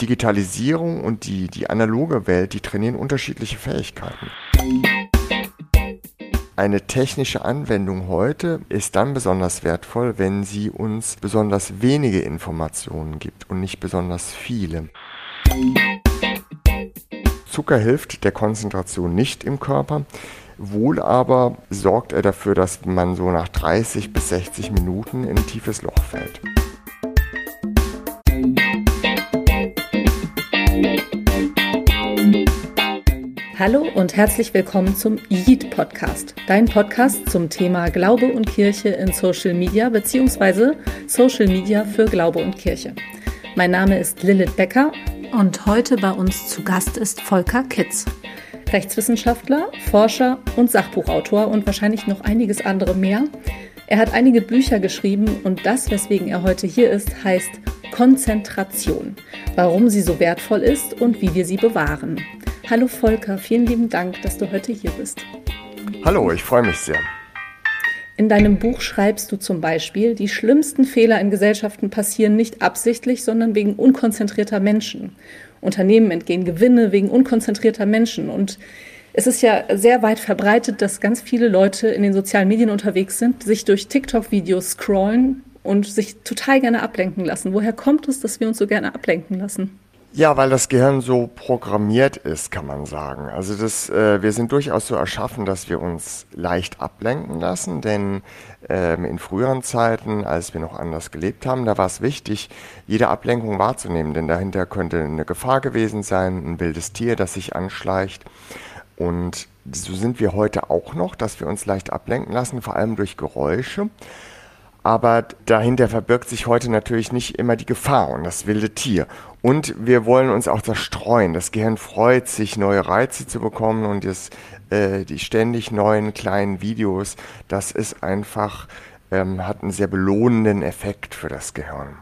Digitalisierung und die, die analoge Welt, die trainieren unterschiedliche Fähigkeiten. Eine technische Anwendung heute ist dann besonders wertvoll, wenn sie uns besonders wenige Informationen gibt und nicht besonders viele. Zucker hilft der Konzentration nicht im Körper. Wohl aber sorgt er dafür, dass man so nach 30 bis 60 Minuten in ein tiefes Loch fällt. Hallo und herzlich willkommen zum YIT Podcast, dein Podcast zum Thema Glaube und Kirche in Social Media bzw. Social Media für Glaube und Kirche. Mein Name ist Lilith Becker und heute bei uns zu Gast ist Volker Kitz. Rechtswissenschaftler, Forscher und Sachbuchautor und wahrscheinlich noch einiges andere mehr. Er hat einige Bücher geschrieben und das, weswegen er heute hier ist, heißt Konzentration, warum sie so wertvoll ist und wie wir sie bewahren. Hallo Volker, vielen lieben Dank, dass du heute hier bist. Hallo, ich freue mich sehr. In deinem Buch schreibst du zum Beispiel, die schlimmsten Fehler in Gesellschaften passieren nicht absichtlich, sondern wegen unkonzentrierter Menschen. Unternehmen entgehen Gewinne wegen unkonzentrierter Menschen. Und es ist ja sehr weit verbreitet, dass ganz viele Leute in den sozialen Medien unterwegs sind, sich durch TikTok-Videos scrollen und sich total gerne ablenken lassen. Woher kommt es, dass wir uns so gerne ablenken lassen? Ja, weil das Gehirn so programmiert ist, kann man sagen. Also das, äh, wir sind durchaus so erschaffen, dass wir uns leicht ablenken lassen, denn ähm, in früheren Zeiten, als wir noch anders gelebt haben, da war es wichtig, jede Ablenkung wahrzunehmen, denn dahinter könnte eine Gefahr gewesen sein, ein wildes Tier, das sich anschleicht. Und so sind wir heute auch noch, dass wir uns leicht ablenken lassen, vor allem durch Geräusche. Aber dahinter verbirgt sich heute natürlich nicht immer die Gefahr und das wilde Tier. Und wir wollen uns auch zerstreuen. Das Gehirn freut sich, neue Reize zu bekommen und das, äh, die ständig neuen kleinen Videos, das ist einfach, ähm, hat einen sehr belohnenden Effekt für das Gehirn.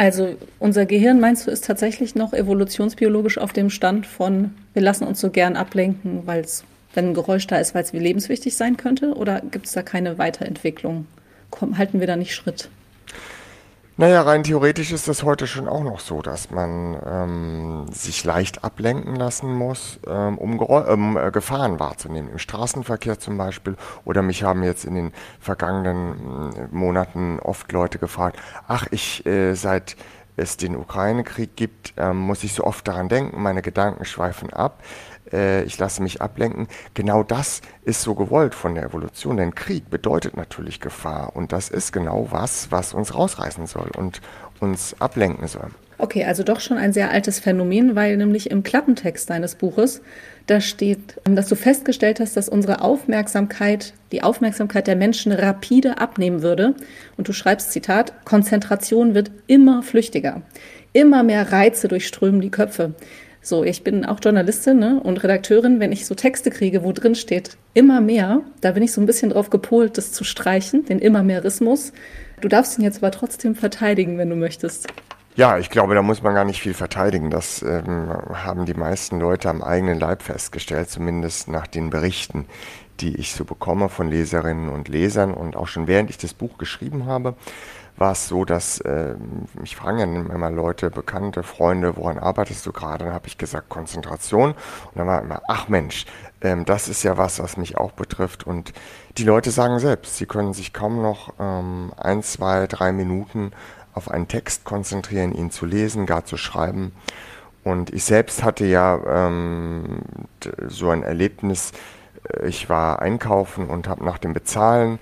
Also unser Gehirn, meinst du, ist tatsächlich noch evolutionsbiologisch auf dem Stand von, wir lassen uns so gern ablenken, weil es, wenn ein Geräusch da ist, weil es wie lebenswichtig sein könnte? Oder gibt es da keine Weiterentwicklung? Komm, halten wir da nicht Schritt? Naja, rein theoretisch ist das heute schon auch noch so, dass man ähm, sich leicht ablenken lassen muss, ähm, um ähm, äh, Gefahren wahrzunehmen. Im Straßenverkehr zum Beispiel. Oder mich haben jetzt in den vergangenen äh, Monaten oft Leute gefragt, ach, ich äh, seit es den Ukraine-Krieg gibt, ähm, muss ich so oft daran denken, meine Gedanken schweifen ab äh, ich lasse mich ablenken. Genau das ist so gewollt von der Evolution, denn Krieg bedeutet natürlich Gefahr und das ist genau was, was uns rausreißen soll und uns ablenken soll. Okay, also doch schon ein sehr altes Phänomen, weil nämlich im Klappentext deines Buches da steht, dass du festgestellt hast, dass unsere Aufmerksamkeit, die Aufmerksamkeit der Menschen rapide abnehmen würde. Und du schreibst, Zitat, Konzentration wird immer flüchtiger. Immer mehr Reize durchströmen die Köpfe. So, ich bin auch Journalistin ne, und Redakteurin. Wenn ich so Texte kriege, wo drin steht immer mehr, da bin ich so ein bisschen drauf gepolt, das zu streichen, den immer mehrismus. Du darfst ihn jetzt aber trotzdem verteidigen, wenn du möchtest. Ja, ich glaube, da muss man gar nicht viel verteidigen. Das ähm, haben die meisten Leute am eigenen Leib festgestellt, zumindest nach den Berichten, die ich so bekomme von Leserinnen und Lesern und auch schon während ich das Buch geschrieben habe war es so, dass äh, mich fragen immer Leute, Bekannte, Freunde, woran arbeitest du gerade? Dann habe ich gesagt Konzentration und dann war immer, ach Mensch, ähm, das ist ja was, was mich auch betrifft und die Leute sagen selbst, sie können sich kaum noch ähm, ein, zwei, drei Minuten auf einen Text konzentrieren, ihn zu lesen, gar zu schreiben. Und ich selbst hatte ja ähm, so ein Erlebnis, äh, ich war einkaufen und habe nach dem Bezahlen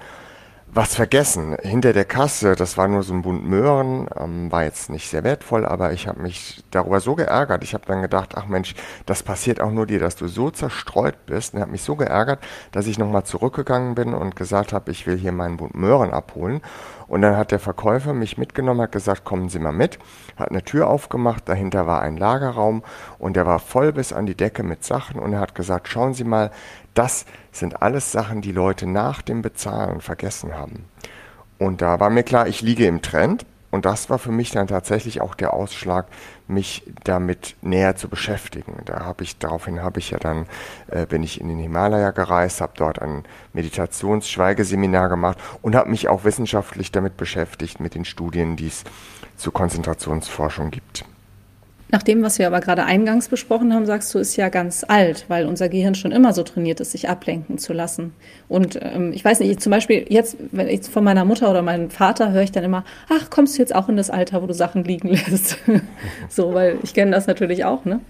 was vergessen. Hinter der Kasse, das war nur so ein Bund Möhren, ähm, war jetzt nicht sehr wertvoll, aber ich habe mich darüber so geärgert. Ich habe dann gedacht, ach Mensch, das passiert auch nur dir, dass du so zerstreut bist. Und habe mich so geärgert, dass ich nochmal zurückgegangen bin und gesagt habe, ich will hier meinen Bund Möhren abholen. Und dann hat der Verkäufer mich mitgenommen, hat gesagt, kommen Sie mal mit, hat eine Tür aufgemacht, dahinter war ein Lagerraum und der war voll bis an die Decke mit Sachen und er hat gesagt, schauen Sie mal, das sind alles Sachen, die Leute nach dem Bezahlen vergessen haben. Und da war mir klar, ich liege im Trend. Und das war für mich dann tatsächlich auch der Ausschlag, mich damit näher zu beschäftigen. Da habe ich daraufhin habe ich ja dann äh, bin ich in den Himalaya gereist, habe dort ein Meditationsschweigeseminar gemacht und habe mich auch wissenschaftlich damit beschäftigt mit den Studien, die es zur Konzentrationsforschung gibt. Nach dem, was wir aber gerade eingangs besprochen haben, sagst du, ist ja ganz alt, weil unser Gehirn schon immer so trainiert ist, sich ablenken zu lassen. Und ähm, ich weiß nicht, zum Beispiel jetzt, wenn ich von meiner Mutter oder meinem Vater höre ich dann immer, ach, kommst du jetzt auch in das Alter, wo du Sachen liegen lässt? so, weil ich kenne das natürlich auch, ne?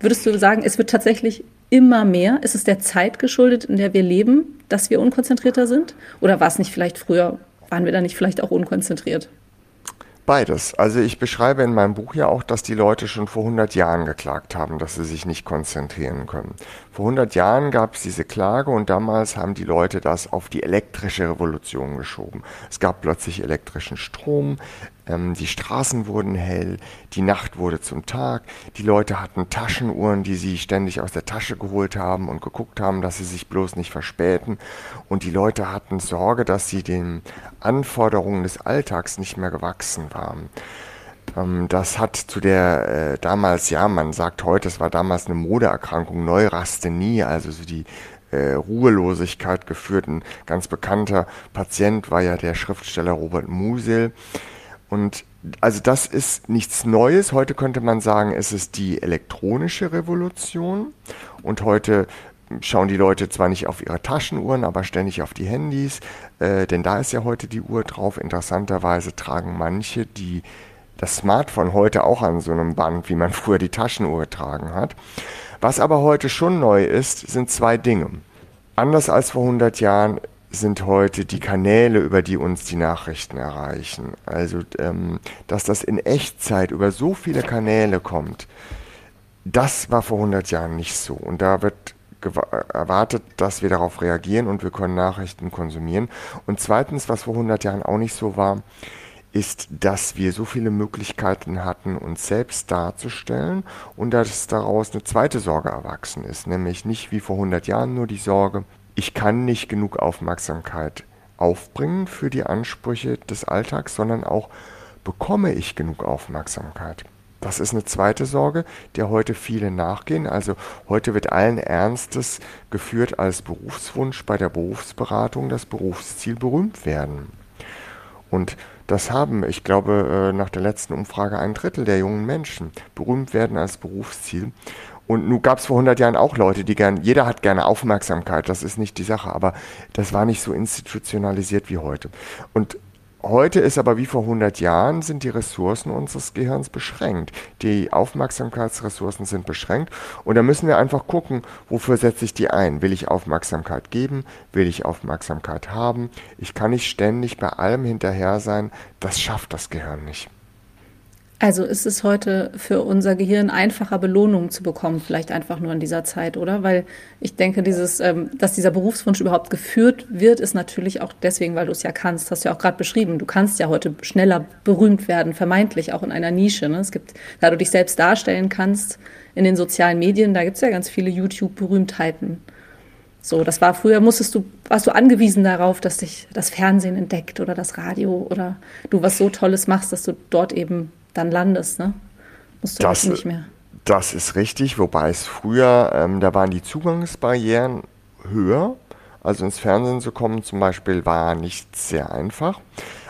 Würdest du sagen, es wird tatsächlich immer mehr? Ist es der Zeit geschuldet, in der wir leben, dass wir unkonzentrierter sind? Oder war es nicht vielleicht früher, waren wir da nicht vielleicht auch unkonzentriert? Beides. Also ich beschreibe in meinem Buch ja auch, dass die Leute schon vor 100 Jahren geklagt haben, dass sie sich nicht konzentrieren können. Vor 100 Jahren gab es diese Klage und damals haben die Leute das auf die elektrische Revolution geschoben. Es gab plötzlich elektrischen Strom, ähm, die Straßen wurden hell, die Nacht wurde zum Tag, die Leute hatten Taschenuhren, die sie ständig aus der Tasche geholt haben und geguckt haben, dass sie sich bloß nicht verspäten. Und die Leute hatten Sorge, dass sie den Anforderungen des Alltags nicht mehr gewachsen waren. Ähm, das hat zu der äh, damals, ja, man sagt heute, es war damals eine Modeerkrankung, Neurasthenie, also so die äh, Ruhelosigkeit geführt. Ein ganz bekannter Patient war ja der Schriftsteller Robert Musil. Und also das ist nichts Neues. Heute könnte man sagen, es ist die elektronische Revolution. Und heute schauen die Leute zwar nicht auf ihre Taschenuhren, aber ständig auf die Handys, äh, denn da ist ja heute die Uhr drauf. Interessanterweise tragen manche die das Smartphone heute auch an so einem Band, wie man früher die Taschenuhr getragen hat. Was aber heute schon neu ist, sind zwei Dinge. Anders als vor 100 Jahren sind heute die Kanäle, über die uns die Nachrichten erreichen. Also, ähm, dass das in Echtzeit über so viele Kanäle kommt, das war vor 100 Jahren nicht so. Und da wird erwartet, dass wir darauf reagieren und wir können Nachrichten konsumieren. Und zweitens, was vor 100 Jahren auch nicht so war, ist, dass wir so viele Möglichkeiten hatten, uns selbst darzustellen und dass daraus eine zweite Sorge erwachsen ist, nämlich nicht wie vor 100 Jahren nur die Sorge, ich kann nicht genug Aufmerksamkeit aufbringen für die Ansprüche des Alltags, sondern auch bekomme ich genug Aufmerksamkeit. Das ist eine zweite Sorge, der heute viele nachgehen. Also heute wird allen Ernstes geführt als Berufswunsch bei der Berufsberatung das Berufsziel berühmt werden. Und das haben, ich glaube, äh, nach der letzten Umfrage ein Drittel der jungen Menschen berühmt werden als Berufsziel. Und nun gab es vor 100 Jahren auch Leute, die gern, jeder hat gerne Aufmerksamkeit, das ist nicht die Sache, aber das war nicht so institutionalisiert wie heute. Und Heute ist aber wie vor 100 Jahren sind die Ressourcen unseres Gehirns beschränkt. Die Aufmerksamkeitsressourcen sind beschränkt und da müssen wir einfach gucken, wofür setze ich die ein? Will ich Aufmerksamkeit geben? Will ich Aufmerksamkeit haben? Ich kann nicht ständig bei allem hinterher sein. Das schafft das Gehirn nicht. Also ist es heute für unser Gehirn einfacher, Belohnungen zu bekommen, vielleicht einfach nur in dieser Zeit, oder? Weil ich denke, dieses, ähm, dass dieser Berufswunsch überhaupt geführt wird, ist natürlich auch deswegen, weil du es ja kannst, hast du ja auch gerade beschrieben. Du kannst ja heute schneller berühmt werden, vermeintlich auch in einer Nische. Ne? Es gibt, da du dich selbst darstellen kannst in den sozialen Medien, da gibt es ja ganz viele YouTube-Berühmtheiten. So, das war früher, musstest du, warst du angewiesen darauf, dass dich das Fernsehen entdeckt oder das Radio oder du was so Tolles machst, dass du dort eben dann landest, ne? Musst du das, nicht mehr. Das ist richtig, wobei es früher, ähm, da waren die Zugangsbarrieren höher. Also ins Fernsehen zu kommen zum Beispiel war nicht sehr einfach.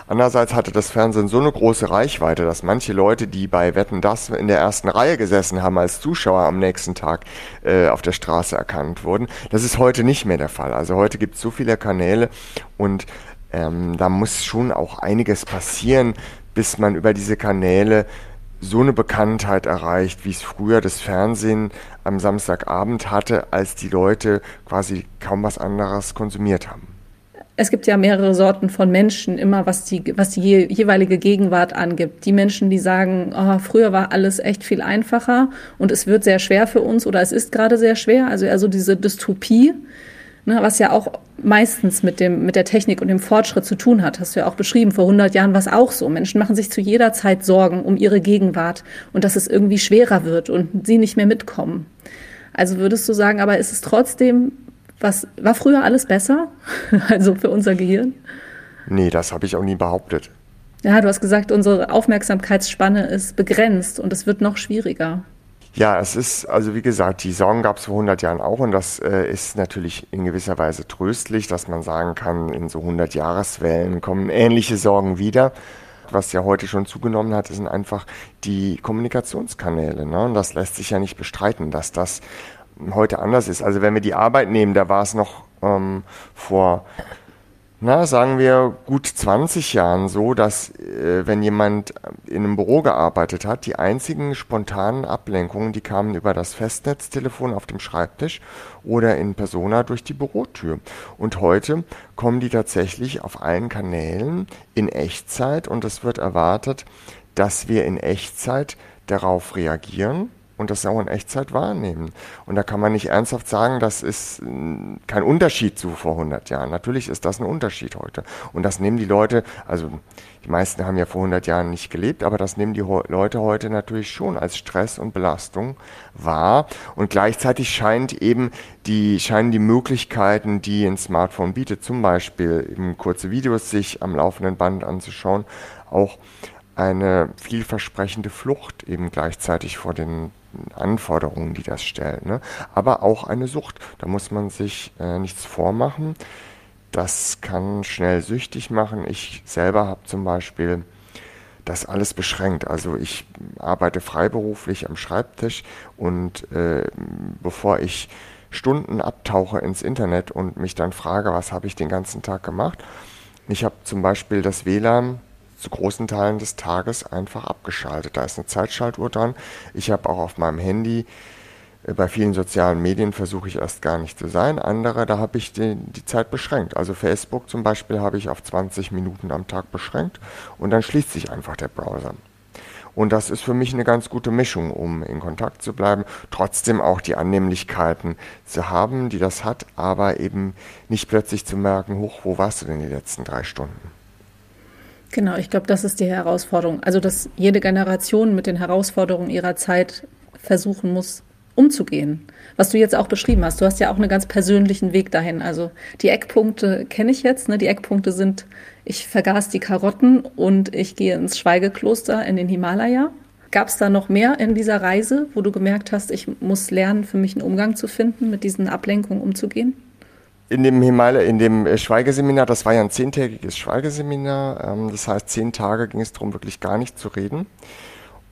Andererseits hatte das Fernsehen so eine große Reichweite, dass manche Leute, die bei Wetten das in der ersten Reihe gesessen haben, als Zuschauer am nächsten Tag äh, auf der Straße erkannt wurden. Das ist heute nicht mehr der Fall. Also heute gibt es so viele Kanäle und ähm, da muss schon auch einiges passieren, bis man über diese Kanäle so eine Bekanntheit erreicht, wie es früher das Fernsehen am Samstagabend hatte, als die Leute quasi kaum was anderes konsumiert haben. Es gibt ja mehrere Sorten von Menschen, immer was die, was die jeweilige Gegenwart angibt. Die Menschen, die sagen, oh, früher war alles echt viel einfacher und es wird sehr schwer für uns oder es ist gerade sehr schwer, also eher so diese Dystopie ne, was ja auch meistens mit, dem, mit der Technik und dem Fortschritt zu tun hat. Hast du ja auch beschrieben, vor 100 Jahren war es auch so. Menschen machen sich zu jeder Zeit Sorgen um ihre Gegenwart und dass es irgendwie schwerer wird und sie nicht mehr mitkommen. Also würdest du sagen, aber ist es trotzdem, was war früher alles besser? also für unser Gehirn? Nee, das habe ich auch nie behauptet. Ja, du hast gesagt, unsere Aufmerksamkeitsspanne ist begrenzt und es wird noch schwieriger. Ja, es ist, also wie gesagt, die Sorgen gab es vor 100 Jahren auch und das äh, ist natürlich in gewisser Weise tröstlich, dass man sagen kann, in so 100 Jahreswellen kommen ähnliche Sorgen wieder. was ja heute schon zugenommen hat, sind einfach die Kommunikationskanäle. Ne? Und das lässt sich ja nicht bestreiten, dass das heute anders ist. Also wenn wir die Arbeit nehmen, da war es noch ähm, vor na, sagen wir, gut 20 Jahren so, dass äh, wenn jemand in einem Büro gearbeitet hat, die einzigen spontanen Ablenkungen, die kamen über das Festnetztelefon auf dem Schreibtisch oder in Persona durch die Bürotür. Und heute kommen die tatsächlich auf allen Kanälen in Echtzeit und es wird erwartet, dass wir in Echtzeit darauf reagieren und das auch in Echtzeit wahrnehmen. Und da kann man nicht ernsthaft sagen, das ist hm, kein Unterschied zu vor 100 Jahren. Natürlich ist das ein Unterschied heute. Und das nehmen die Leute, also die meisten haben ja vor 100 Jahren nicht gelebt, aber das nehmen die Leute heute natürlich schon als Stress und Belastung wahr. Und gleichzeitig scheint eben die, scheinen die Möglichkeiten, die ein Smartphone bietet, zum Beispiel eben kurze Videos sich am laufenden Band anzuschauen, auch eine vielversprechende Flucht eben gleichzeitig vor den Anforderungen, die das stellt. Ne? Aber auch eine Sucht. Da muss man sich äh, nichts vormachen. Das kann schnell süchtig machen. Ich selber habe zum Beispiel das alles beschränkt. Also ich arbeite freiberuflich am Schreibtisch und äh, bevor ich Stunden abtauche ins Internet und mich dann frage, was habe ich den ganzen Tag gemacht, ich habe zum Beispiel das WLAN zu großen Teilen des Tages einfach abgeschaltet. Da ist eine Zeitschaltuhr dran. Ich habe auch auf meinem Handy äh, bei vielen sozialen Medien versuche ich erst gar nicht zu sein. Andere, da habe ich die, die, Zeit beschränkt. Also Facebook zum Beispiel habe ich auf 20 Minuten am Tag beschränkt und dann schließt sich einfach der Browser. Und das ist für mich eine ganz gute Mischung, um in Kontakt zu bleiben, trotzdem auch die Annehmlichkeiten zu haben, die das hat, aber eben nicht plötzlich zu merken, hoch, wo warst du denn die letzten drei Stunden? Genau, ich glaube, das ist die Herausforderung. Also, dass jede Generation mit den Herausforderungen ihrer Zeit versuchen muss, umzugehen. Was du jetzt auch beschrieben hast. Du hast ja auch einen ganz persönlichen Weg dahin. Also, die Eckpunkte kenne ich jetzt. Ne? Die Eckpunkte sind, ich vergaß die Karotten und ich gehe ins Schweigekloster in den Himalaya. Gab es da noch mehr in dieser Reise, wo du gemerkt hast, ich muss lernen, für mich einen Umgang zu finden, mit diesen Ablenkungen umzugehen? In dem Himalaya, in dem äh, Schweigeseminar, das war ja ein zehntägiges Schweigeseminar, ähm, das heißt, zehn Tage ging es darum, wirklich gar nicht zu reden.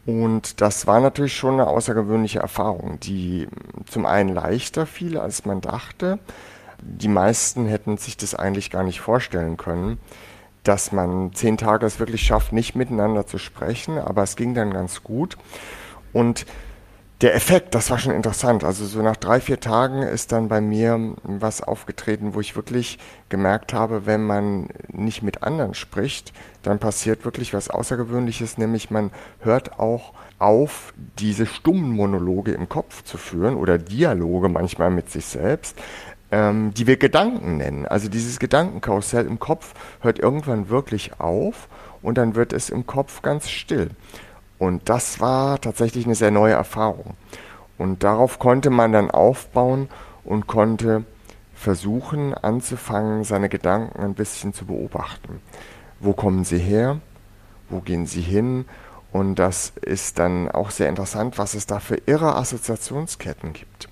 Und das war natürlich schon eine außergewöhnliche Erfahrung, die zum einen leichter fiel, als man dachte. Die meisten hätten sich das eigentlich gar nicht vorstellen können, dass man zehn Tage es wirklich schafft, nicht miteinander zu sprechen, aber es ging dann ganz gut. Und der Effekt, das war schon interessant. Also so nach drei, vier Tagen ist dann bei mir was aufgetreten, wo ich wirklich gemerkt habe, wenn man nicht mit anderen spricht, dann passiert wirklich was Außergewöhnliches, nämlich man hört auch auf, diese stummen Monologe im Kopf zu führen oder Dialoge manchmal mit sich selbst, ähm, die wir Gedanken nennen. Also dieses Gedankenkarussell im Kopf hört irgendwann wirklich auf und dann wird es im Kopf ganz still. Und das war tatsächlich eine sehr neue Erfahrung. Und darauf konnte man dann aufbauen und konnte versuchen anzufangen, seine Gedanken ein bisschen zu beobachten. Wo kommen sie her? Wo gehen sie hin? Und das ist dann auch sehr interessant, was es da für irre Assoziationsketten gibt.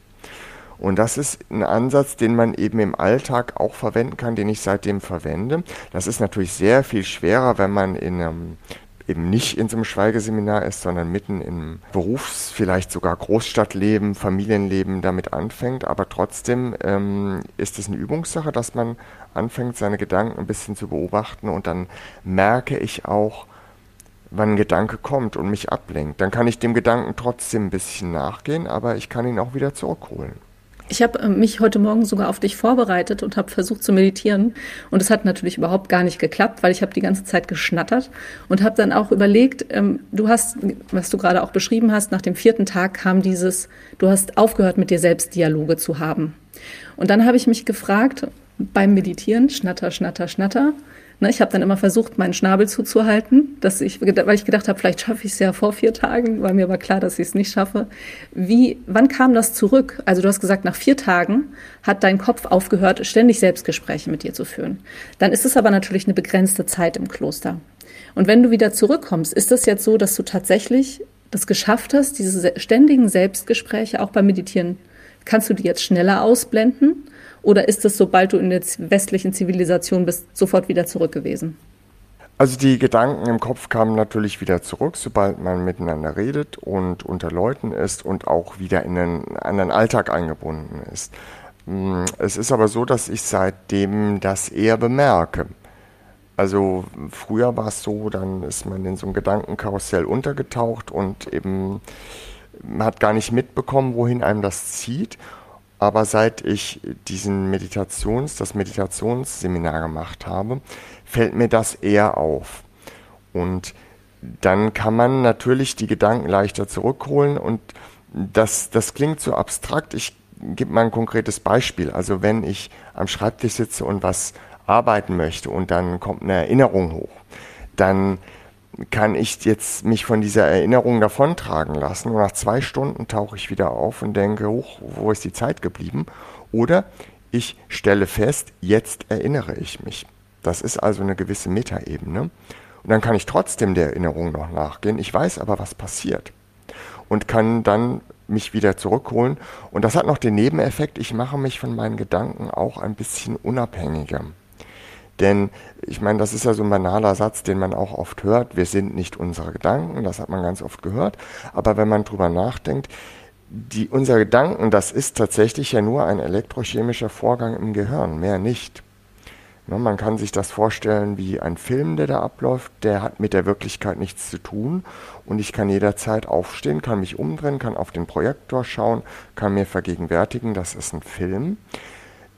Und das ist ein Ansatz, den man eben im Alltag auch verwenden kann, den ich seitdem verwende. Das ist natürlich sehr viel schwerer, wenn man in einem eben nicht in so einem Schweigeseminar ist, sondern mitten im Berufs-, vielleicht sogar Großstadtleben, Familienleben damit anfängt. Aber trotzdem ähm, ist es eine Übungssache, dass man anfängt, seine Gedanken ein bisschen zu beobachten und dann merke ich auch, wann ein Gedanke kommt und mich ablenkt. Dann kann ich dem Gedanken trotzdem ein bisschen nachgehen, aber ich kann ihn auch wieder zurückholen. Ich habe äh, mich heute Morgen sogar auf dich vorbereitet und habe versucht zu meditieren. Und es hat natürlich überhaupt gar nicht geklappt, weil ich habe die ganze Zeit geschnattert und habe dann auch überlegt, ähm, du hast, was du gerade auch beschrieben hast, nach dem vierten Tag kam dieses, du hast aufgehört, mit dir selbst Dialoge zu haben. Und dann habe ich mich gefragt, beim Meditieren, schnatter, schnatter, schnatter, Ne, ich habe dann immer versucht, meinen Schnabel zuzuhalten, dass ich, weil ich gedacht habe, vielleicht schaffe ich es ja vor vier Tagen, war mir aber klar, dass ich es nicht schaffe. Wie, wann kam das zurück? Also du hast gesagt, nach vier Tagen hat dein Kopf aufgehört, ständig Selbstgespräche mit dir zu führen. Dann ist es aber natürlich eine begrenzte Zeit im Kloster. Und wenn du wieder zurückkommst, ist das jetzt so, dass du tatsächlich das geschafft hast, diese ständigen Selbstgespräche auch beim Meditieren, kannst du die jetzt schneller ausblenden? Oder ist es, sobald du in der westlichen Zivilisation bist, sofort wieder zurück gewesen? Also die Gedanken im Kopf kamen natürlich wieder zurück, sobald man miteinander redet und unter Leuten ist und auch wieder in einen anderen Alltag eingebunden ist. Mm, es ist aber so, dass ich seitdem das eher bemerke. Also früher war es so, dann ist man in so einem Gedankenkarussell untergetaucht und eben hat gar nicht mitbekommen, wohin einem das zieht. Aber seit ich diesen Meditations, das Meditationsseminar gemacht habe, fällt mir das eher auf. Und dann kann man natürlich die Gedanken leichter zurückholen und das, das klingt so abstrakt. Ich gebe mal ein konkretes Beispiel. Also wenn ich am Schreibtisch sitze und was arbeiten möchte und dann kommt eine Erinnerung hoch, dann kann ich jetzt mich von dieser Erinnerung davontragen lassen und nach zwei Stunden tauche ich wieder auf und denke, hoch, wo ist die Zeit geblieben? Oder ich stelle fest, jetzt erinnere ich mich. Das ist also eine gewisse Metaebene. Und dann kann ich trotzdem der Erinnerung noch nachgehen. Ich weiß aber, was passiert. Und kann dann mich wieder zurückholen. Und das hat noch den Nebeneffekt, ich mache mich von meinen Gedanken auch ein bisschen unabhängiger. Denn ich meine, das ist ja so ein banaler Satz, den man auch oft hört. Wir sind nicht unsere Gedanken, das hat man ganz oft gehört. Aber wenn man drüber nachdenkt, die, unsere Gedanken, das ist tatsächlich ja nur ein elektrochemischer Vorgang im Gehirn, mehr nicht. Ne, man kann sich das vorstellen wie ein Film, der da abläuft, der hat mit der Wirklichkeit nichts zu tun und ich kann jederzeit aufstehen, kann mich umdrehen, kann auf den Projektor schauen, kann mir vergegenwärtigen, das ist ein Film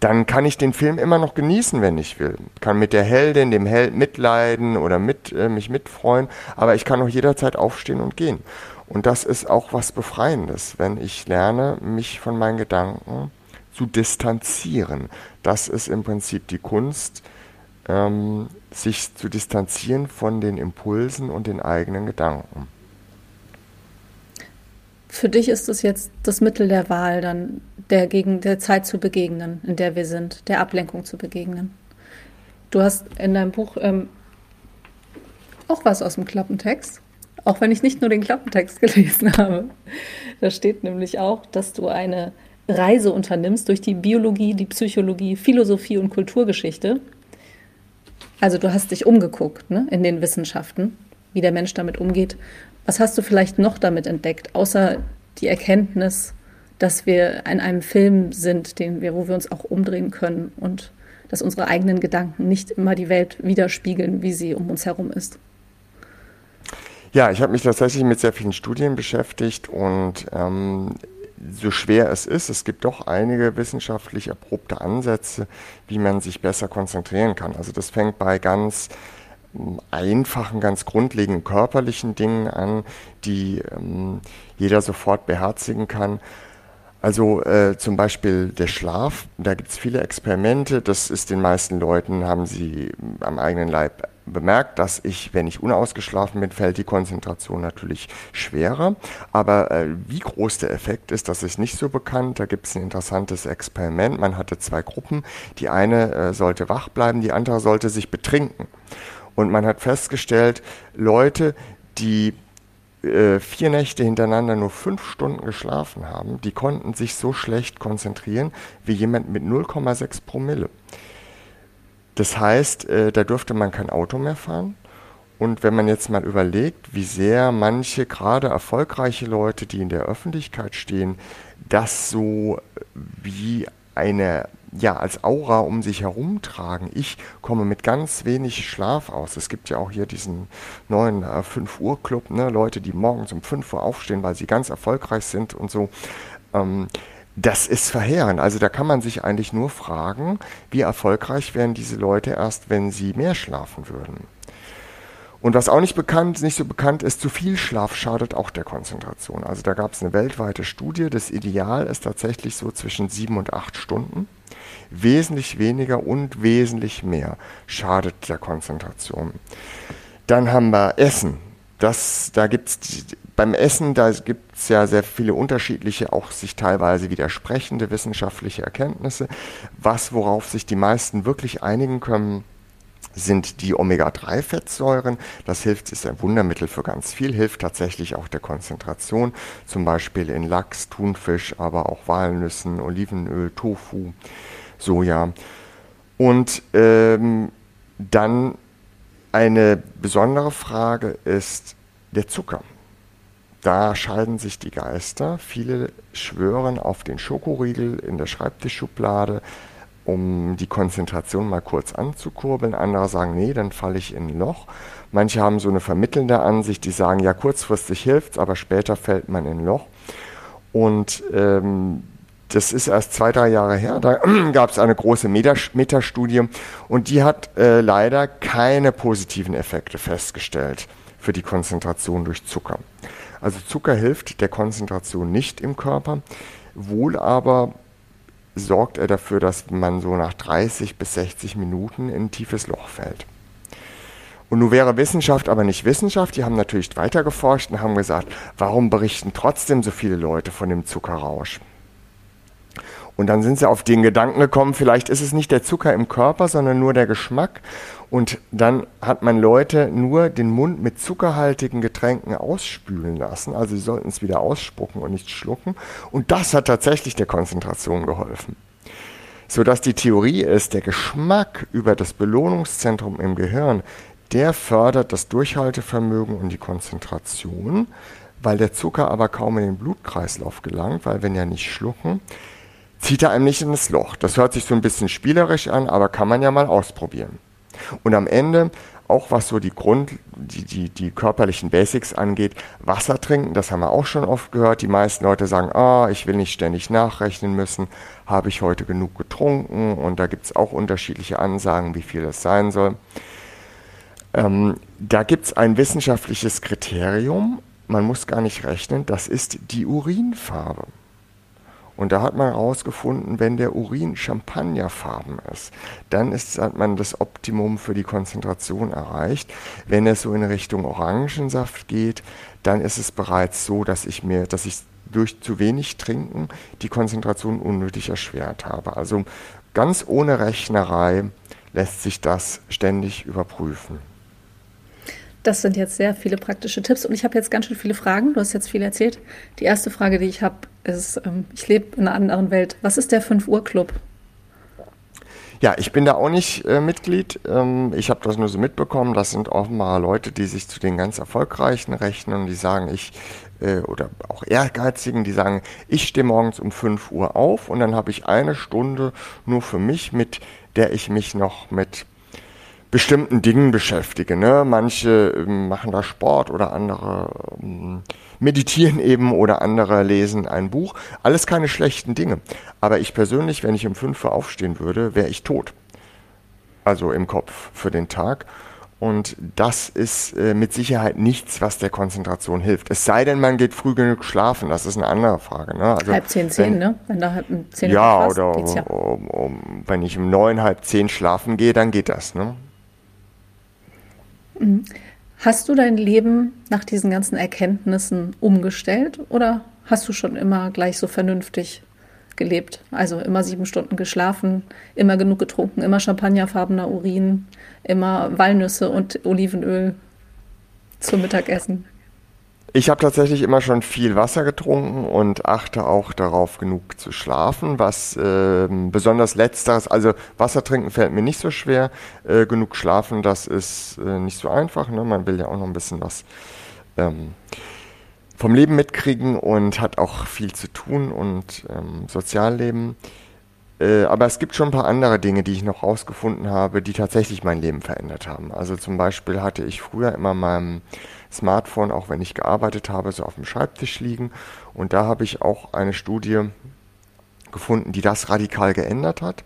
dann kann ich den Film immer noch genießen, wenn ich will. Kann mit der Heldin, dem Held mitleiden oder mit, äh, mich mitfreuen, aber ich kann auch jederzeit aufstehen und gehen. Und das ist auch was Befreiendes, wenn ich lerne, mich von meinen Gedanken zu distanzieren. Das ist im Prinzip die Kunst, ähm, sich zu distanzieren von den Impulsen und den eigenen Gedanken. Für dich ist es jetzt das Mittel der Wahl, dann der, gegen, der Zeit zu begegnen, in der wir sind, der Ablenkung zu begegnen. Du hast in deinem Buch ähm, auch was aus dem Klappentext, auch wenn ich nicht nur den Klappentext gelesen habe. Da steht nämlich auch, dass du eine Reise unternimmst durch die Biologie, die Psychologie, Philosophie und Kulturgeschichte. Also du hast dich umgeguckt ne, in den Wissenschaften, wie der Mensch damit umgeht. Was hast du vielleicht noch damit entdeckt, außer die Erkenntnis, dass wir in einem Film sind, den wir, wo wir uns auch umdrehen können und dass unsere eigenen Gedanken nicht immer die Welt widerspiegeln, wie sie um uns herum ist. Ja, ich habe mich tatsächlich mit sehr vielen Studien beschäftigt und ähm, so schwer es ist, es gibt doch einige wissenschaftlich erprobte Ansätze, wie man sich besser konzentrieren kann. Also das fängt bei ganz ähm, einfachen, ganz grundlegenden körperlichen Dingen an, die ähm, jeder sofort beherzigen kann. Also äh, zum Beispiel der Schlaf, da gibt es viele Experimente, das ist den meisten Leuten, haben sie am eigenen Leib bemerkt, dass ich, wenn ich unausgeschlafen bin, fällt die Konzentration natürlich schwerer. Aber äh, wie groß der Effekt ist, das ist nicht so bekannt. Da gibt es ein interessantes Experiment. Man hatte zwei Gruppen. Die eine äh, sollte wach bleiben, die andere sollte sich betrinken. Und man hat festgestellt, Leute, die äh, vier Nächte hintereinander nur fünf Stunden geschlafen haben, die konnten sich so schlecht konzentrieren wie jemand mit 0,6 Promille. Das heißt, äh, da durfte man kein Auto mehr fahren. Und wenn man jetzt mal überlegt, wie sehr manche, gerade erfolgreiche Leute, die in der Öffentlichkeit stehen, das so wie eine ja, als Aura um sich herumtragen. Ich komme mit ganz wenig Schlaf aus. Es gibt ja auch hier diesen neuen äh, 5 Uhr Club, ne? Leute, die morgens um 5 Uhr aufstehen, weil sie ganz erfolgreich sind und so. Ähm, das ist verheerend. Also da kann man sich eigentlich nur fragen, wie erfolgreich wären diese Leute erst, wenn sie mehr schlafen würden. Und was auch nicht bekannt, nicht so bekannt ist, zu viel Schlaf schadet auch der Konzentration. Also da gab es eine weltweite Studie. Das Ideal ist tatsächlich so zwischen sieben und acht Stunden. Wesentlich weniger und wesentlich mehr schadet der Konzentration. Dann haben wir Essen. Das, da gibt's beim Essen, da gibt es ja sehr viele unterschiedliche, auch sich teilweise widersprechende wissenschaftliche Erkenntnisse. Was, worauf sich die meisten wirklich einigen können, sind die Omega-3-Fettsäuren. Das hilft, ist ein Wundermittel für ganz viel, hilft tatsächlich auch der Konzentration, zum Beispiel in Lachs, Thunfisch, aber auch Walnüssen, Olivenöl, Tofu, Soja. Und ähm, dann Eine besondere Frage ist der Zucker. Da scheiden sich die Geister. Viele schwören auf den Schokoriegel in der Schreibtischschublade, um die Konzentration mal kurz anzukurbeln. Andere sagen, nee, dann falle ich in ein Loch. Manche haben so eine vermittelnde Ansicht, die sagen, ja, kurzfristig hilft es, aber später fällt man in ein Loch. Und ähm, das ist erst zwei, drei Jahre her. Da gab es eine große Metastudie und die hat äh, leider keine positiven Effekte festgestellt für die Konzentration durch Zucker. Also Zucker hilft der Konzentration nicht im Körper, wohl aber sorgt er dafür, dass man so nach 30 bis 60 Minuten in ein tiefes Loch fällt. Und nun wäre Wissenschaft aber nicht Wissenschaft. Die haben natürlich weiter geforscht und haben gesagt, warum berichten trotzdem so viele Leute von dem Zuckerrausch? Und dann sind sie auf den Gedanken gekommen, vielleicht ist es nicht der Zucker im Körper, sondern nur der Geschmack. Und dann hat man Leute nur den Mund mit zuckerhaltigen Getränken ausspülen lassen. Also sie sollten es wieder ausspucken und nicht schlucken. Und das hat tatsächlich der Konzentration geholfen. Sodass die Theorie ist, der Geschmack über das Belohnungszentrum im Gehirn, der fördert das Durchhaltevermögen und die Konzentration, weil der Zucker aber kaum in den Blutkreislauf gelangt, weil wenn ja nicht schlucken, zieht er einem nicht in das Loch. Das hört sich so ein bisschen spielerisch an, aber kann man ja mal ausprobieren. Und am Ende, auch was so die Grund, die, die, die körperlichen Basics angeht, Wasser trinken, das haben wir auch schon oft gehört. Die meisten Leute sagen, ah, ich will nicht ständig nachrechnen müssen, habe ich heute genug getrunken? Und da gibt es auch unterschiedliche Ansagen, wie viel das sein soll. Ähm, da gibt es ein wissenschaftliches Kriterium, man muss gar nicht rechnen, das ist die Urinfarbe. Und da hat man herausgefunden, wenn der Urin champagnerfarben ist, dann ist, hat man das Optimum für die Konzentration erreicht. Wenn es so in Richtung Orangensaft geht, dann ist es bereits so, dass ich mir, dass ich durch zu wenig Trinken die Konzentration unnötig erschwert habe. Also ganz ohne Rechnerei lässt sich das ständig überprüfen. Das sind jetzt sehr viele praktische Tipps und ich habe jetzt ganz schön viele Fragen. Du hast jetzt viel erzählt. Die erste Frage, die ich habe, ist, ähm, ich lebe in einer anderen Welt. Was ist der 5 Uhr Club? Ja, ich bin da auch nicht äh, Mitglied. Ähm, ich habe das nur so mitbekommen. Das sind offenbar Leute, die sich zu den ganz Erfolgreichen rechnen und die sagen, ich, äh, oder auch Ehrgeizigen, die sagen, ich stehe morgens um 5 Uhr auf und dann habe ich eine Stunde nur für mich, mit der ich mich noch mit bestimmten Dingen beschäftige. Ne? Manche ähm, machen da Sport oder andere ähm, meditieren eben oder andere lesen ein Buch. Alles keine schlechten Dinge. Aber ich persönlich, wenn ich um 5 Uhr aufstehen würde, wäre ich tot. Also im Kopf für den Tag. Und das ist äh, mit Sicherheit nichts, was der Konzentration hilft. Es sei denn, man geht früh genug schlafen. Das ist eine andere Frage. Ne? Also halb zehn, zehn, ne? Wenn da halb zehn Ja, oder um, ja. Um, um, wenn ich um neun, halb zehn schlafen gehe, dann geht das. Ne? Hast du dein Leben nach diesen ganzen Erkenntnissen umgestellt oder hast du schon immer gleich so vernünftig gelebt? Also immer sieben Stunden geschlafen, immer genug getrunken, immer champagnerfarbener Urin, immer Walnüsse und Olivenöl zum Mittagessen. Ich habe tatsächlich immer schon viel Wasser getrunken und achte auch darauf, genug zu schlafen, was äh, besonders letzteres, also Wasser trinken fällt mir nicht so schwer, äh, genug schlafen, das ist äh, nicht so einfach, ne? man will ja auch noch ein bisschen was ähm, vom Leben mitkriegen und hat auch viel zu tun und ähm, Sozialleben. Äh, aber es gibt schon ein paar andere Dinge, die ich noch rausgefunden habe, die tatsächlich mein Leben verändert haben. Also zum Beispiel hatte ich früher immer meinem Smartphone, auch wenn ich gearbeitet habe, so auf dem Schreibtisch liegen. Und da habe ich auch eine Studie gefunden, die das radikal geändert hat.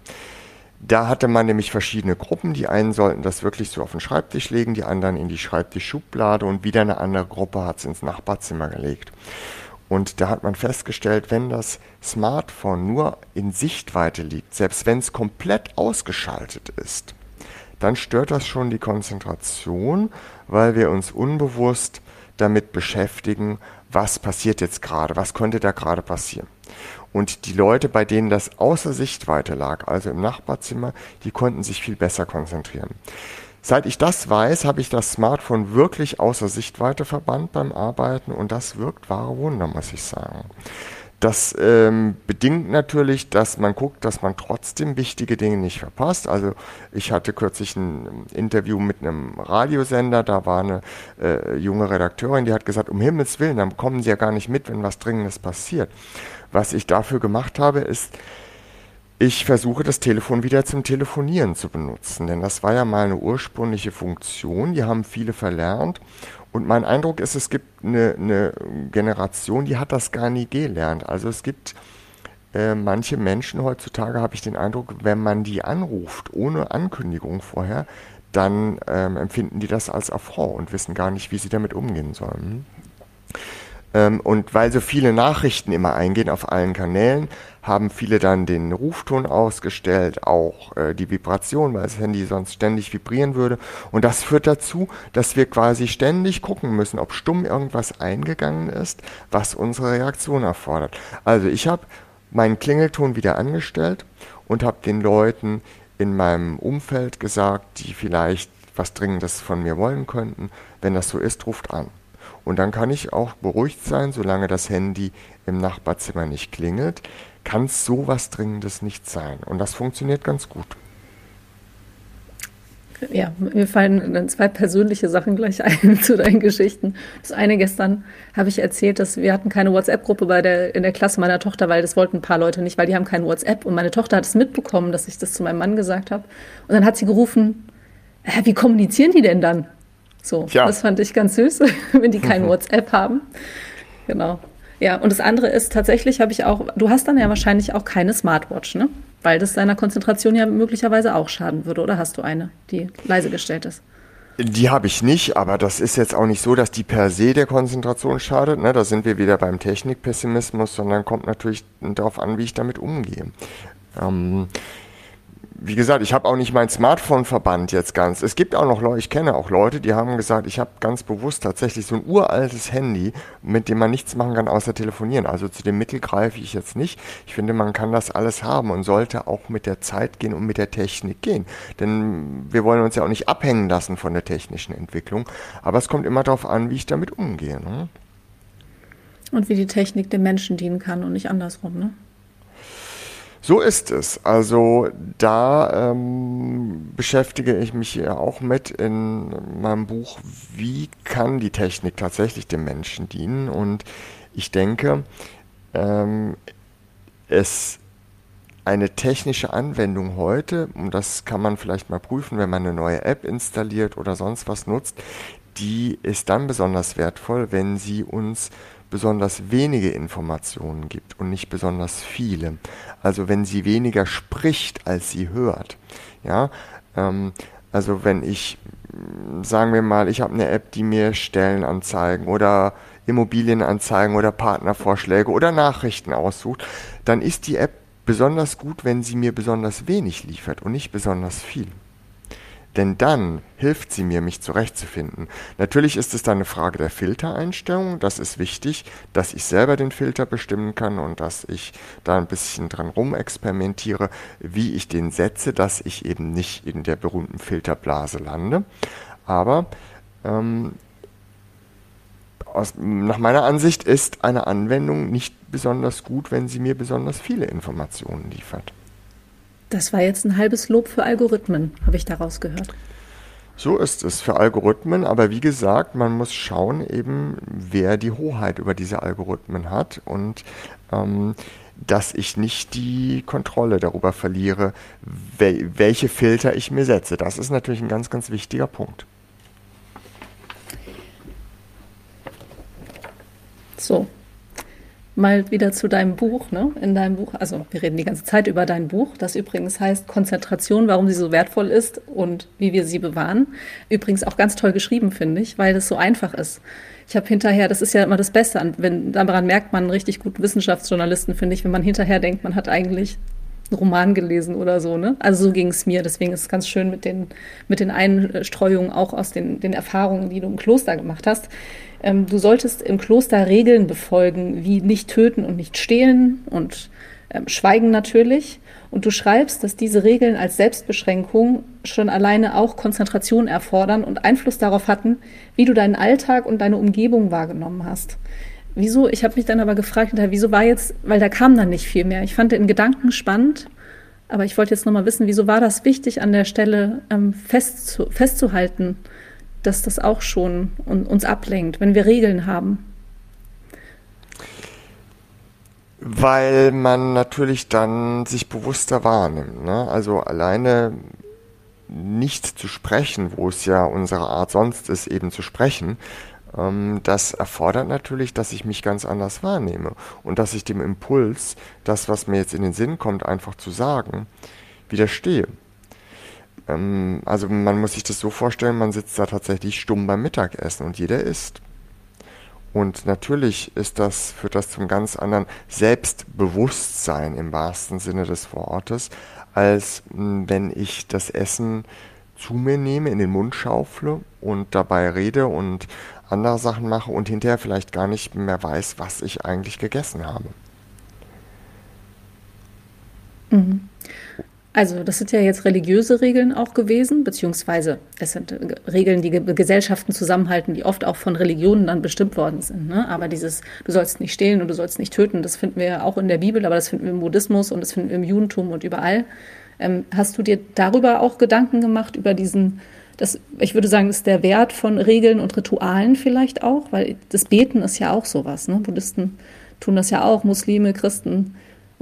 Da hatte man nämlich verschiedene Gruppen. Die einen sollten das wirklich so auf den Schreibtisch legen, die anderen in die Schreibtischschublade und wieder eine andere Gruppe hat es ins Nachbarzimmer gelegt. Und da hat man festgestellt, wenn das Smartphone nur in Sichtweite liegt, selbst wenn es komplett ausgeschaltet ist, dann stört das schon die Konzentration, weil wir uns unbewusst damit beschäftigen, was passiert jetzt gerade, was könnte da gerade passieren. Und die Leute, bei denen das außer Sichtweite lag, also im Nachbarzimmer, die konnten sich viel besser konzentrieren. Seit ich das weiß, habe ich das Smartphone wirklich außer Sichtweite verbannt beim Arbeiten und das wirkt wahre Wunder, muss ich sagen. Das ähm, bedingt natürlich, dass man guckt, dass man trotzdem wichtige Dinge nicht verpasst. Also ich hatte kürzlich ein Interview mit einem Radiosender, da war eine äh, junge Redakteurin, die hat gesagt, um Himmels Willen, dann kommen Sie ja gar nicht mit, wenn was Dringendes passiert. Was ich dafür gemacht habe, ist, ich versuche das Telefon wieder zum Telefonieren zu benutzen, denn das war ja mal eine ursprüngliche Funktion, die haben viele verlernt und mein Eindruck ist, es gibt eine, eine Generation, die hat das gar nie gelernt. Also es gibt äh, manche Menschen heutzutage, habe ich den Eindruck, wenn man die anruft, ohne Ankündigung vorher, dann ähm, empfinden die das als Affront und wissen gar nicht, wie sie damit umgehen sollen. Ähm, und weil so viele Nachrichten immer eingehen auf allen Kanälen, haben viele dann den Rufton ausgestellt, auch äh, die Vibration, weil das Handy sonst ständig vibrieren würde. Und das führt dazu, dass wir quasi ständig gucken müssen, ob stumm irgendwas eingegangen ist, was unsere Reaktion erfordert. Also ich habe meinen Klingelton wieder angestellt und habe den Leuten in meinem Umfeld gesagt, die vielleicht was Dringendes von mir wollen könnten, wenn das so ist, ruft an. Und dann kann ich auch beruhigt sein, solange das Handy im Nachbarzimmer nicht klingelt, kann es so was Dringendes nicht sein. Und das funktioniert ganz gut. Ja, mir fallen zwei persönliche Sachen gleich ein zu deinen Geschichten. Das eine gestern habe ich erzählt, dass wir hatten keine WhatsApp-Gruppe bei der in der Klasse meiner Tochter, weil das wollten ein paar Leute nicht, weil die haben kein WhatsApp und meine Tochter hat es mitbekommen, dass ich das zu meinem Mann gesagt habe und dann hat sie gerufen, wie kommunizieren die denn dann? So, ja. das fand ich ganz süß, wenn die kein WhatsApp haben. Genau. Ja, und das andere ist tatsächlich, habe ich auch, du hast dann ja wahrscheinlich auch keine Smartwatch, ne? Weil das deiner Konzentration ja möglicherweise auch schaden würde, oder hast du eine, die leise gestellt ist? Die habe ich nicht, aber das ist jetzt auch nicht so, dass die per se der Konzentration schadet. Ne? Da sind wir wieder beim Technikpessimismus, sondern kommt natürlich darauf an, wie ich damit umgehe. Ähm, wie gesagt, ich habe auch nicht mein Smartphone verbannt jetzt ganz. Es gibt auch noch Leute, ich kenne auch Leute, die haben gesagt, ich habe ganz bewusst tatsächlich so ein uraltes Handy, mit dem man nichts machen kann außer telefonieren. Also zu dem Mittel greife ich jetzt nicht. Ich finde, man kann das alles haben und sollte auch mit der Zeit gehen und mit der Technik gehen. Denn wir wollen uns ja auch nicht abhängen lassen von der technischen Entwicklung. Aber es kommt immer darauf an, wie ich damit umgehe. Ne? Und wie die Technik dem Menschen dienen kann und nicht andersrum, ne? So ist es. Also da ähm, beschäftige ich mich ja auch mit in meinem Buch, wie kann die Technik tatsächlich dem Menschen dienen. Und ich denke, ähm, es eine technische Anwendung heute, und das kann man vielleicht mal prüfen, wenn man eine neue App installiert oder sonst was nutzt, die ist dann besonders wertvoll, wenn sie uns besonders wenige Informationen gibt und nicht besonders viele. Also wenn sie weniger spricht, als sie hört. Ja, ähm, also wenn ich, sagen wir mal, ich habe eine App, die mir Stellen anzeigen oder Immobilienanzeigen oder Partnervorschläge oder Nachrichten aussucht, dann ist die App besonders gut, wenn sie mir besonders wenig liefert und nicht besonders viel. Denn dann hilft sie mir, mich zurechtzufinden. Natürlich ist es dann eine Frage der Filtereinstellung. Das ist wichtig, dass ich selber den Filter bestimmen kann und dass ich da ein bisschen dran rumexperimentiere, wie ich den setze, dass ich eben nicht in der berühmten Filterblase lande. Aber ähm, aus, nach meiner Ansicht ist eine Anwendung nicht besonders gut, wenn sie mir besonders viele Informationen liefert. Das war jetzt ein halbes Lob für Algorithmen, habe ich daraus gehört. So ist es für Algorithmen, aber wie gesagt, man muss schauen eben, wer die Hoheit über diese Algorithmen hat und ähm, dass ich nicht die Kontrolle darüber verliere, wel welche Filter ich mir setze. Das ist natürlich ein ganz, ganz wichtiger Punkt. So, mal wieder zu deinem Buch, ne? In deinem Buch, also wir reden die ganze Zeit über dein Buch, das übrigens heißt Konzentration, warum sie so wertvoll ist und wie wir sie bewahren. Übrigens auch ganz toll geschrieben, finde ich, weil das so einfach ist. Ich habe hinterher, das ist ja immer das Beste, wenn daran merkt man einen richtig guten Wissenschaftsjournalisten, finde ich, wenn man hinterher denkt, man hat eigentlich einen Roman gelesen oder so, ne? Also so ging es mir. Deswegen ist es ganz schön mit den, mit den Einstreuungen auch aus den, den Erfahrungen, die du im Kloster gemacht hast. Ähm, du solltest im Kloster Regeln befolgen, wie nicht töten und nicht stehlen und ähm, schweigen natürlich. Und du schreibst, dass diese Regeln als Selbstbeschränkung schon alleine auch Konzentration erfordern und Einfluss darauf hatten, wie du deinen Alltag und deine Umgebung wahrgenommen hast. Wieso? Ich habe mich dann aber gefragt, wieso war jetzt, weil da kam dann nicht viel mehr. Ich fand den Gedanken spannend, aber ich wollte jetzt nochmal wissen, wieso war das wichtig an der Stelle ähm, festzu festzuhalten, dass das auch schon uns ablenkt, wenn wir Regeln haben? Weil man natürlich dann sich bewusster wahrnimmt. Ne? Also alleine nicht zu sprechen, wo es ja unsere Art sonst ist, eben zu sprechen, ähm, das erfordert natürlich, dass ich mich ganz anders wahrnehme und dass ich dem Impuls, das, was mir jetzt in den Sinn kommt, einfach zu sagen, widerstehe. Ähm, also man muss sich das so vorstellen, man sitzt da tatsächlich stumm beim Mittagessen und jeder isst. Und natürlich ist das, führt das zum ganz anderen Selbstbewusstsein im wahrsten Sinne des Wortes, als hm, wenn ich das Essen zu mir nehme, in den Mund schaufle und dabei rede und andere Sachen mache und hinterher vielleicht gar nicht mehr weiß, was ich eigentlich gegessen habe. Mhm. Also das sind ja jetzt religiöse Regeln auch gewesen, beziehungsweise es sind Regeln, die Gesellschaften zusammenhalten, die oft auch von Religionen dann bestimmt worden sind. Ne? Aber dieses, du sollst nicht stehlen und du sollst nicht töten, das finden wir auch in der Bibel, aber das finden wir im Buddhismus und das finden wir im Judentum und überall. Ähm, hast du dir darüber auch Gedanken gemacht, über diesen, das, ich würde sagen, ist der Wert von Regeln und Ritualen vielleicht auch, weil das Beten ist ja auch sowas. Ne? Buddhisten tun das ja auch, Muslime, Christen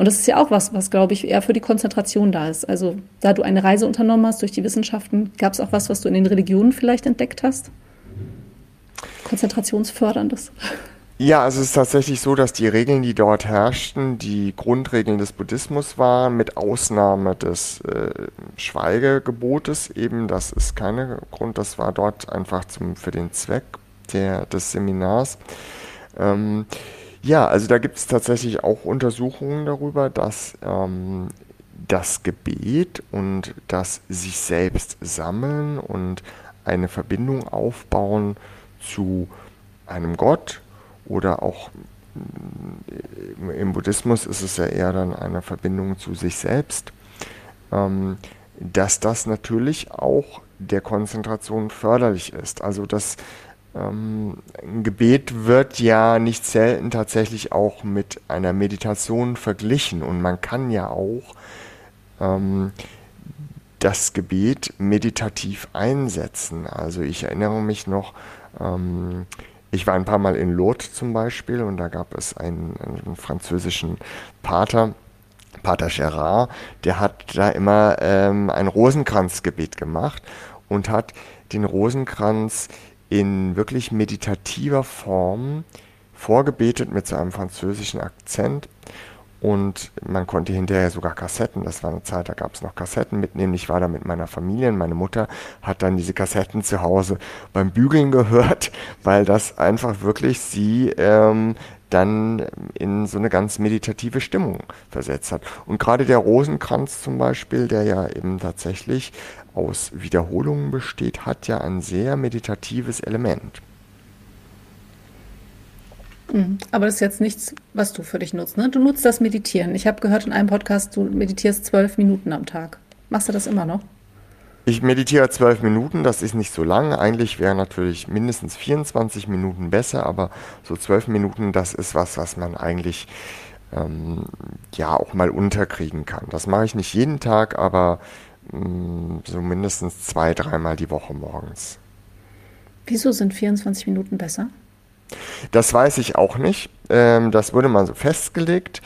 und das ist ja auch was, was, glaube ich, eher für die Konzentration da ist. Also, da du eine Reise unternommen hast durch die Wissenschaften, gab es auch was, was du in den Religionen vielleicht entdeckt hast? Konzentrationsförderndes? Ja, also es ist tatsächlich so, dass die Regeln, die dort herrschten, die Grundregeln des Buddhismus waren, mit Ausnahme des äh, Schweigegebotes eben. Das ist kein Grund, das war dort einfach zum, für den Zweck der, des Seminars. Ähm, ja, also da gibt es tatsächlich auch Untersuchungen darüber, dass ähm, das Gebet und das sich selbst sammeln und eine Verbindung aufbauen zu einem Gott oder auch äh, im Buddhismus ist es ja eher dann eine Verbindung zu sich selbst, ähm, dass das natürlich auch der Konzentration förderlich ist. Also dass ähm, ein Gebet wird ja nicht selten tatsächlich auch mit einer Meditation verglichen und man kann ja auch ähm, das Gebet meditativ einsetzen. Also ich erinnere mich noch, ähm, ich war ein paar Mal in Lourdes zum Beispiel und da gab es einen, einen französischen Pater, Pater Gerard, der hat da immer ähm, ein Rosenkranzgebet gemacht und hat den Rosenkranz in wirklich meditativer Form vorgebetet mit so einem französischen Akzent. Und man konnte hinterher sogar Kassetten, das war eine Zeit, da gab es noch Kassetten mitnehmen. Ich war da mit meiner Familie und meine Mutter hat dann diese Kassetten zu Hause beim Bügeln gehört, weil das einfach wirklich sie ähm, dann in so eine ganz meditative Stimmung versetzt hat. Und gerade der Rosenkranz zum Beispiel, der ja eben tatsächlich aus Wiederholungen besteht, hat ja ein sehr meditatives Element. Mhm. Aber das ist jetzt nichts, was du für dich nutzt. Ne? Du nutzt das Meditieren. Ich habe gehört in einem Podcast, du meditierst zwölf Minuten am Tag. Machst du das immer noch? Ich meditiere zwölf Minuten, das ist nicht so lang. Eigentlich wäre natürlich mindestens 24 Minuten besser, aber so zwölf Minuten, das ist was, was man eigentlich ähm, ja auch mal unterkriegen kann. Das mache ich nicht jeden Tag, aber mh, mm, so mindestens zwei, dreimal die Woche morgens. Wieso sind 24 Minuten besser? Das weiß ich auch nicht. Ähm, das wurde mal so festgelegt.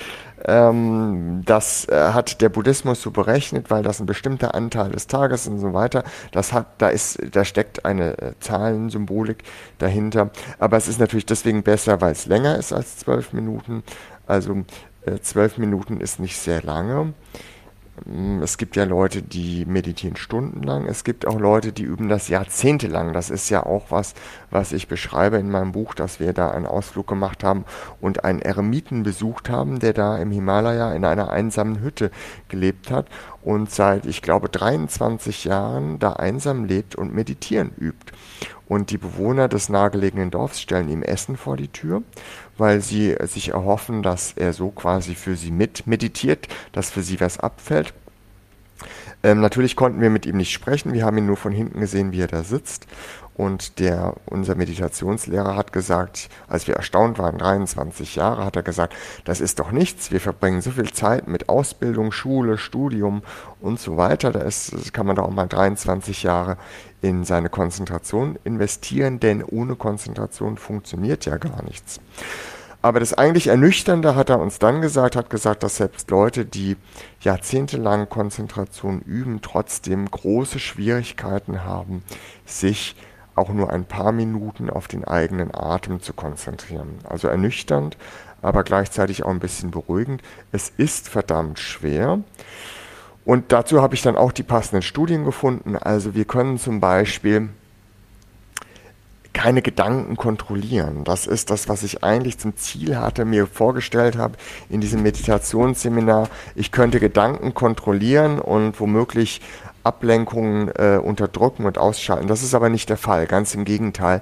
Ähm, das äh, hat der Buddhismus so berechnet, weil das ein bestimmter Anteil des Tages und so weiter. Das hat, da ist, da steckt eine äh, Zahlensymbolik dahinter. Aber es ist natürlich deswegen besser, weil es länger ist als zwölf Minuten. Also äh, zwölf Minuten ist nicht sehr lange. Mm, es gibt ja Leute, die meditieren stundenlang. Es gibt auch Leute, die üben das jahrzehntelang. Das ist ja auch was, was ich beschreibe in meinem Buch, dass wir da einen Ausflug gemacht haben und einen Eremiten besucht haben, der da im Himalaya in einer einsamen Hütte gelebt hat und seit, ich glaube, 23 Jahren da einsam lebt und meditieren übt. Und die Bewohner des nahegelegenen Dorfs stellen ihm Essen vor die Tür weil sie sich erhoffen, dass er so quasi für sie mit meditiert, dass für sie was abfällt. Ähm, natürlich konnten wir mit ihm nicht sprechen, wir haben ihn nur von hinten gesehen, wie er da sitzt. Und der, unser Meditationslehrer hat gesagt, als wir erstaunt waren, 23 Jahre, hat er gesagt, das ist doch nichts. Wir verbringen so viel Zeit mit Ausbildung, Schule, Studium und so weiter. Da ist, kann man doch auch mal 23 Jahre in seine Konzentration investieren, denn ohne Konzentration funktioniert ja gar nichts. Aber das eigentlich Ernüchternde hat er uns dann gesagt, hat gesagt, dass selbst Leute, die jahrzehntelang Konzentration üben, trotzdem große Schwierigkeiten haben, sich auch nur ein paar Minuten auf den eigenen Atem zu konzentrieren. Also ernüchternd, aber gleichzeitig auch ein bisschen beruhigend. Es ist verdammt schwer. Und dazu habe ich dann auch die passenden Studien gefunden. Also wir können zum Beispiel keine Gedanken kontrollieren. Das ist das, was ich eigentlich zum Ziel hatte, mir vorgestellt habe in diesem Meditationsseminar. Ich könnte Gedanken kontrollieren und womöglich Ablenkungen äh, unterdrücken und ausschalten. Das ist aber nicht der Fall, ganz im Gegenteil.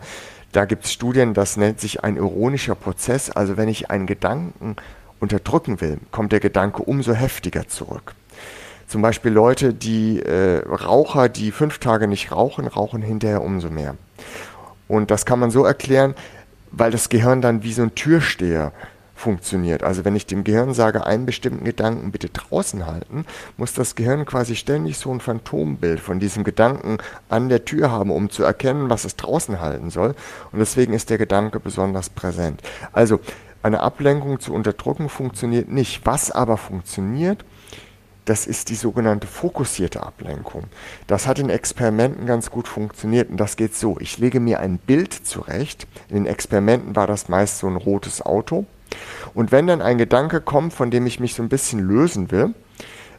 Da gibt es Studien, das nennt sich ein ironischer Prozess. Also wenn ich einen Gedanken unterdrücken will, kommt der Gedanke umso heftiger zurück. Zum Beispiel Leute, die äh, Raucher, die fünf Tage nicht rauchen, rauchen hinterher umso mehr. Und das kann man so erklären, weil das Gehirn dann wie so ein Türsteher funktioniert. Also wenn ich dem Gehirn sage, einen bestimmten Gedanken bitte draußen halten, muss das Gehirn quasi ständig so ein Phantombild von diesem Gedanken an der Tür haben, um zu erkennen, was es draußen halten soll. Und deswegen ist der Gedanke besonders präsent. Also eine Ablenkung zu unterdrücken funktioniert nicht. Was aber funktioniert, das ist die sogenannte fokussierte Ablenkung. Das hat in Experimenten ganz gut funktioniert und das geht so. Ich lege mir ein Bild zurecht. In den Experimenten war das meist so ein rotes Auto. Und wenn dann ein Gedanke kommt, von dem ich mich so ein bisschen lösen will,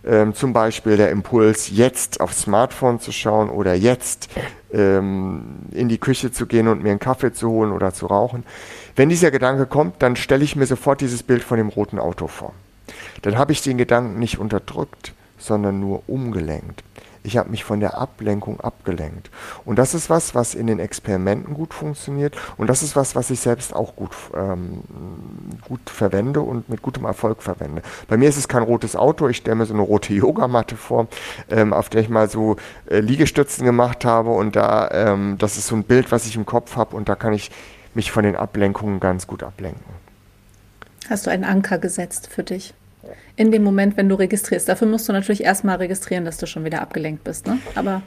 ähm, zum Beispiel der Impuls, jetzt aufs Smartphone zu schauen oder jetzt ähm, in die Küche zu gehen und mir einen Kaffee zu holen oder zu rauchen. Wenn dieser Gedanke kommt, dann stelle ich mir sofort dieses Bild von dem roten Auto vor dann habe ich den Gedanken nicht unterdrückt, sondern nur umgelenkt. Ich habe mich von der Ablenkung abgelenkt. Und das ist was, was in den Experimenten gut funktioniert. Und das ist was, was ich selbst auch gut, ähm, gut verwende und mit gutem Erfolg verwende. Bei mir ist es kein rotes Auto. Ich stelle mir so eine rote Yogamatte vor, ähm, auf der ich mal so äh, Liegestützen gemacht habe. Und da, ähm, das ist so ein Bild, was ich im Kopf habe. Und da kann ich mich von den Ablenkungen ganz gut ablenken. Hast du einen Anker gesetzt für dich? In dem Moment, wenn du registrierst. Dafür musst du natürlich erstmal registrieren, dass du schon wieder abgelenkt bist. Ne? Aber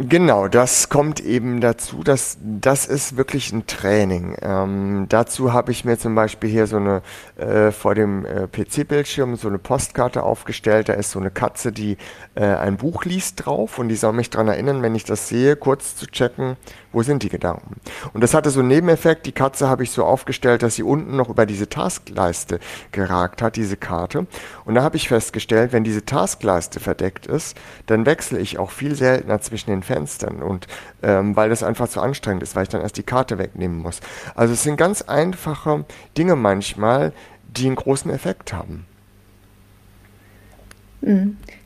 Genau, das kommt eben dazu. dass das ist wirklich ein Training. Ähm, dazu habe ich mir zum Beispiel hier so eine äh, vor dem äh, PC-Bildschirm so eine Postkarte aufgestellt. Da ist so eine Katze, die äh, ein Buch liest drauf und die soll mich daran erinnern, wenn ich das sehe, kurz zu checken, wo sind die Gedanken. Und das hatte so einen Nebeneffekt. Die Katze habe ich so aufgestellt, dass sie unten noch über diese Taskleiste geragt hat, diese Karte. Und da habe ich festgestellt, wenn diese Taskleiste verdeckt ist, dann wechsle ich auch viel seltener zwischen den Fenstern und ähm, weil das einfach zu anstrengend ist, weil ich dann erst die Karte wegnehmen muss. Also es sind ganz einfache Dinge manchmal, die einen großen Effekt haben.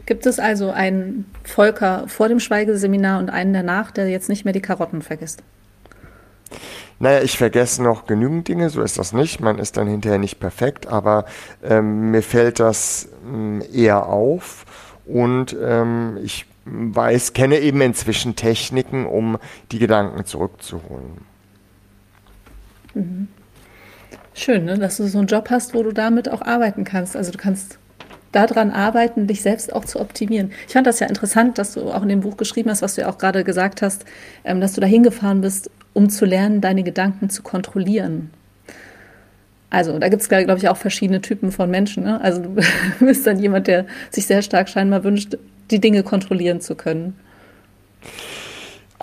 Gibt es also einen Volker vor dem Schweigeseminar und einen danach, der jetzt nicht mehr die Karotten vergisst? Naja, ich vergesse noch genügend Dinge, so ist das nicht. Man ist dann hinterher nicht perfekt, aber ähm, mir fällt das ähm, eher auf und ähm, ich weiß, kenne eben inzwischen Techniken, um die Gedanken zurückzuholen. Mhm. Schön, ne? dass du so einen Job hast, wo du damit auch arbeiten kannst. Also du kannst daran arbeiten, dich selbst auch zu optimieren. Ich fand das ja interessant, dass du auch in dem Buch geschrieben hast, was du ja auch gerade gesagt hast, ähm, dass du da hingefahren bist, um zu lernen, deine Gedanken zu kontrollieren. Also da gibt es, glaube ich, auch verschiedene Typen von Menschen. Ne? Also du bist dann jemand, der sich sehr stark scheinbar wünscht, die Dinge kontrollieren zu können.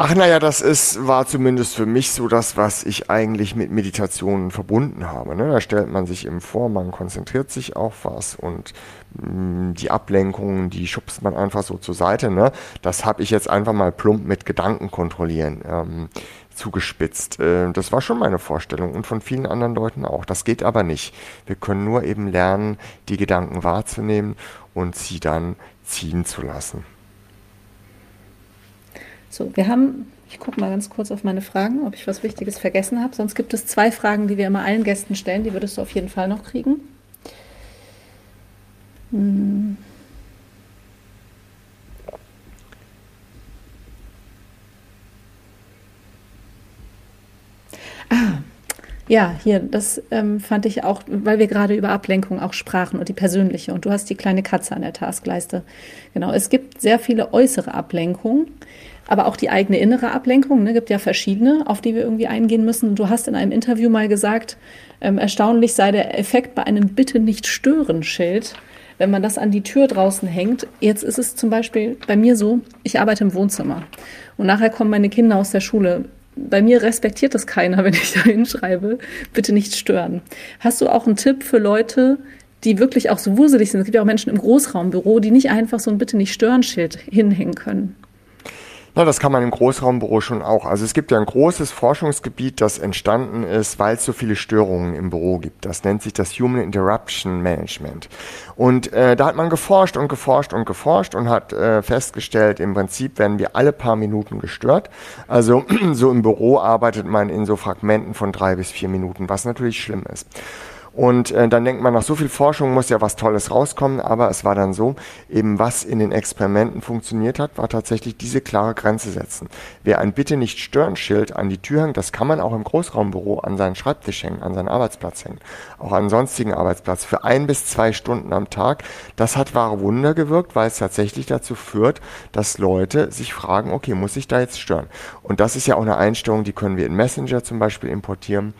Ach naja, das ist, war zumindest für mich so das, was ich eigentlich mit Meditationen verbunden habe. Ne? Da stellt man sich eben vor, man konzentriert sich auf was und die Ablenkungen, die schubst man einfach so zur Seite. Ne? Das habe ich jetzt einfach mal plump mit Gedanken kontrollieren ähm, zugespitzt. Äh, das war schon meine Vorstellung und von vielen anderen Leuten auch. Das geht aber nicht. Wir können nur eben lernen, die Gedanken wahrzunehmen und sie dann ziehen zu lassen. So, wir haben, ich gucke mal ganz kurz auf meine Fragen, ob ich was Wichtiges vergessen habe. Sonst gibt es zwei Fragen, die wir immer allen Gästen stellen. Die würdest du auf jeden Fall noch kriegen. Hm. Ja, hier, das ähm, fand ich auch, weil wir gerade über Ablenkung auch sprachen und die persönliche. Und du hast die kleine Katze an der Taskleiste. Genau, es gibt sehr viele äußere Ablenkungen, aber auch die eigene innere Ablenkung. Ne, gibt ja verschiedene, auf die wir irgendwie eingehen müssen. Du hast in einem Interview mal gesagt, ähm, erstaunlich sei der Effekt bei einem Bitte nicht stören Schild wenn man das an die Tür draußen hängt. Jetzt ist es zum Beispiel bei mir so, ich arbeite im Wohnzimmer und nachher kommen meine Kinder aus der Schule. Bei mir respektiert das keiner, wenn ich da hinschreibe, bitte nicht stören. Hast du auch einen Tipp für Leute, die wirklich auch so wuselig sind? Es gibt ja auch Menschen im Großraumbüro, die nicht einfach so ein Bitte nicht stören Schild hinhängen können. Na, das kann man im Großraumbüro schon auch. Also es gibt ja ein großes Forschungsgebiet, das entstanden ist, weil es so viele Störungen im Büro gibt. Das nennt sich das Human Interruption Management. Und äh, da hat man geforscht und geforscht und geforscht und hat äh, festgestellt, im Prinzip werden wir alle paar Minuten gestört. Also so im Büro arbeitet man in so Fragmenten von drei bis vier Minuten, was natürlich schlimm ist. Und äh, dann denkt man, nach so viel Forschung muss ja was Tolles rauskommen, aber es war dann so, eben was in den Experimenten funktioniert hat, war tatsächlich diese klare Grenze setzen. Wer ein Bitte nicht stören Schild an die Tür hängt, das kann man auch im Großraumbüro an seinen Schreibtisch hängen, an seinen Arbeitsplatz hängen, auch an sonstigen Arbeitsplatz für ein bis zwei Stunden am Tag. Das hat wahre Wunder gewirkt, weil es tatsächlich dazu führt, dass Leute sich fragen, okay, muss ich da jetzt stören? Und das ist ja auch eine Einstellung, die können wir in Messenger zum Beispiel importieren.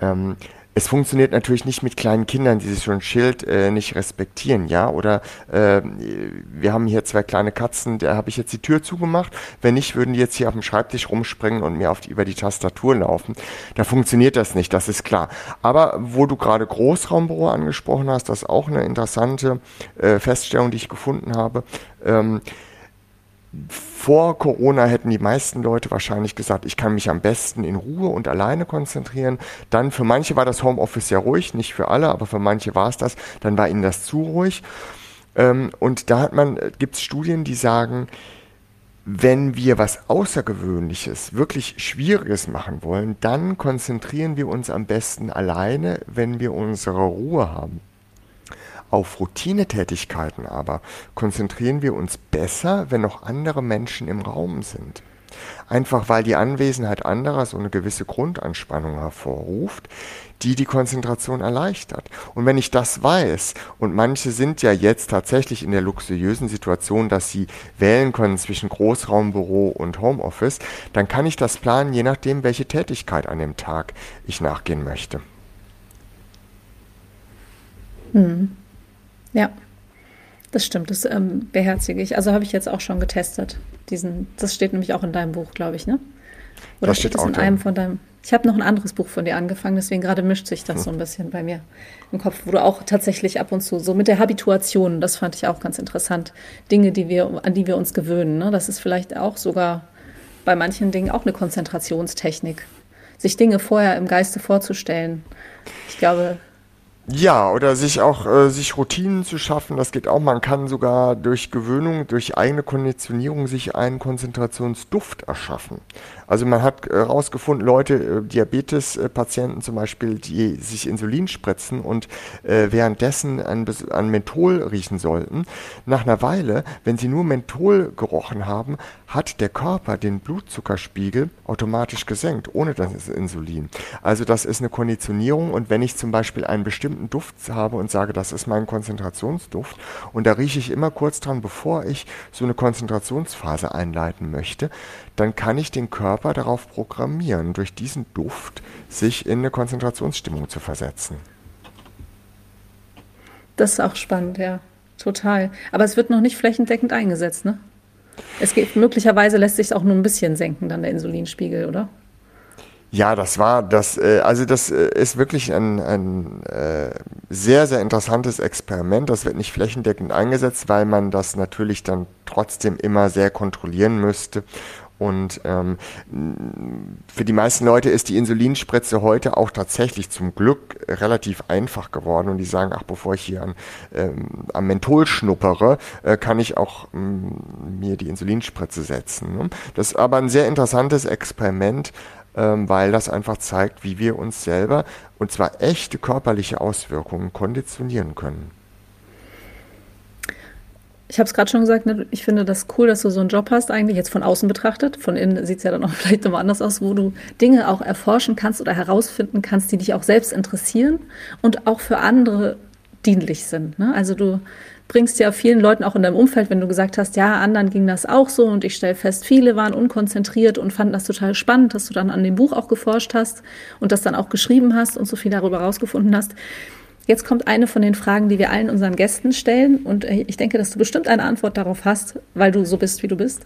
Ähm, es funktioniert natürlich nicht mit kleinen Kindern, die sich so ein Schild äh, nicht respektieren, ja. Oder äh, wir haben hier zwei kleine Katzen, da habe ich jetzt die Tür zugemacht. Wenn nicht, würden die jetzt hier auf dem Schreibtisch rumspringen und mir auf die, über die Tastatur laufen. Da funktioniert das nicht, das ist klar. Aber wo du gerade Großraumbüro angesprochen hast, das ist auch eine interessante äh, Feststellung, die ich gefunden habe. Ähm, vor Corona hätten die meisten Leute wahrscheinlich gesagt, ich kann mich am besten in Ruhe und alleine konzentrieren. Dann für manche war das Homeoffice ja ruhig, nicht für alle, aber für manche war es das. Dann war ihnen das zu ruhig. Ähm, und da hat man, äh, gibt es Studien, die sagen, wenn wir was Außergewöhnliches, wirklich Schwieriges machen wollen, dann konzentrieren wir uns am besten alleine, wenn wir unsere Ruhe haben. Auf Routinetätigkeiten aber konzentrieren wir uns besser, wenn noch andere Menschen im Raum sind. Einfach weil die Anwesenheit anderer so eine gewisse Grundanspannung hervorruft, die die Konzentration erleichtert. Und wenn ich das weiß, und manche sind ja jetzt tatsächlich in der luxuriösen Situation, dass sie wählen können zwischen Großraumbüro und Homeoffice, dann kann ich das planen, je nachdem, welche Tätigkeit an dem Tag ich nachgehen möchte. Hm. Ja, das stimmt, das ähm, beherzige ich. Also habe ich jetzt auch schon getestet. Diesen, das steht nämlich auch in deinem Buch, glaube ich, ne? Oder das steht, das in einem von deinem. Ich habe noch ein anderes Buch von dir angefangen, deswegen gerade mischt sich das hm. so ein bisschen bei mir im Kopf, wo du auch tatsächlich ab und zu so mit der Habituation, das fand ich auch ganz interessant, Dinge, die wir, an die wir uns gewöhnen. Ne? Das ist vielleicht auch sogar bei manchen Dingen auch eine Konzentrationstechnik, sich Dinge vorher im Geiste vorzustellen. Ich glaube, ja, oder sich auch äh, sich Routinen zu schaffen, das geht auch. Man kann sogar durch Gewöhnung, durch eigene Konditionierung sich einen Konzentrationsduft erschaffen. Also man hat herausgefunden, äh, Leute, äh, Diabetes-Patienten zum Beispiel, die sich Insulin spritzen und äh, währenddessen an, an Menthol riechen sollten, nach einer Weile, wenn sie nur Menthol gerochen haben, hat der Körper den Blutzuckerspiegel automatisch gesenkt, ohne das Insulin. Also das ist eine Konditionierung und wenn ich zum Beispiel einen bestimmten Duft habe und sage, das ist mein Konzentrationsduft und da rieche ich immer kurz dran, bevor ich so eine Konzentrationsphase einleiten möchte, dann kann ich den Körper darauf programmieren, durch diesen Duft sich in eine Konzentrationsstimmung zu versetzen. Das ist auch spannend, ja. Total. Aber es wird noch nicht flächendeckend eingesetzt, ne? Es geht, möglicherweise lässt sich auch nur ein bisschen senken, dann der Insulinspiegel, oder? Ja, das war das, äh, also das äh, ist wirklich ein, ein äh, sehr, sehr interessantes Experiment. Das wird nicht flächendeckend eingesetzt, weil man das natürlich dann trotzdem immer sehr kontrollieren müsste. Und ähm, für die meisten Leute ist die Insulinspritze heute auch tatsächlich zum Glück relativ einfach geworden. Und die sagen, ach, bevor ich hier an, ähm, am Menthol schnuppere, äh, kann ich auch ähm, mir die Insulinspritze setzen. Ne? Das ist aber ein sehr interessantes Experiment, ähm, weil das einfach zeigt, wie wir uns selber, und zwar echte körperliche Auswirkungen, konditionieren können. Ich habe es gerade schon gesagt, ne, ich finde das cool, dass du so einen Job hast, eigentlich jetzt von außen betrachtet. Von innen sieht es ja dann auch vielleicht nochmal anders aus, wo du Dinge auch erforschen kannst oder herausfinden kannst, die dich auch selbst interessieren und auch für andere dienlich sind. Ne? Also du bringst ja vielen Leuten auch in deinem Umfeld, wenn du gesagt hast, ja, anderen ging das auch so und ich stelle fest, viele waren unkonzentriert und fanden das total spannend, dass du dann an dem Buch auch geforscht hast und das dann auch geschrieben hast und so viel darüber rausgefunden hast. Jetzt kommt eine von den Fragen, die wir allen unseren Gästen stellen. Und ich denke, dass du bestimmt eine Antwort darauf hast, weil du so bist, wie du bist.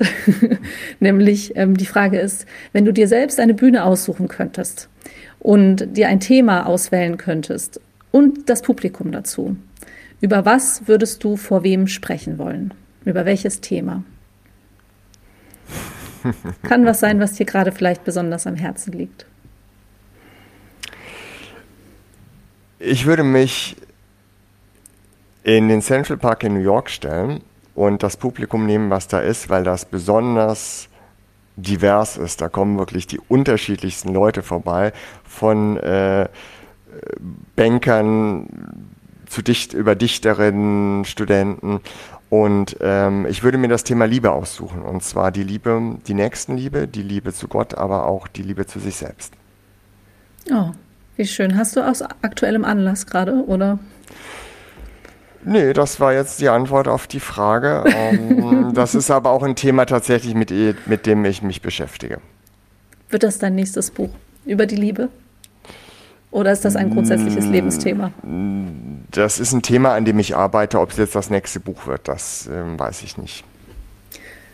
Nämlich ähm, die Frage ist, wenn du dir selbst eine Bühne aussuchen könntest und dir ein Thema auswählen könntest und das Publikum dazu, über was würdest du vor wem sprechen wollen? Über welches Thema? Kann was sein, was dir gerade vielleicht besonders am Herzen liegt. Ich würde mich in den Central Park in New York stellen und das Publikum nehmen, was da ist, weil das besonders divers ist. Da kommen wirklich die unterschiedlichsten Leute vorbei, von äh, Bankern zu Dicht über Dichterinnen, Studenten. Und ähm, ich würde mir das Thema Liebe aussuchen. Und zwar die Liebe, die Nächstenliebe, die Liebe zu Gott, aber auch die Liebe zu sich selbst. Oh, wie schön. Hast du aus aktuellem Anlass gerade, oder? Nee, das war jetzt die Antwort auf die Frage. Ähm, das ist aber auch ein Thema tatsächlich, mit, mit dem ich mich beschäftige. Wird das dein nächstes Buch über die Liebe? Oder ist das ein grundsätzliches mm, Lebensthema? Das ist ein Thema, an dem ich arbeite. Ob es jetzt das nächste Buch wird, das ähm, weiß ich nicht.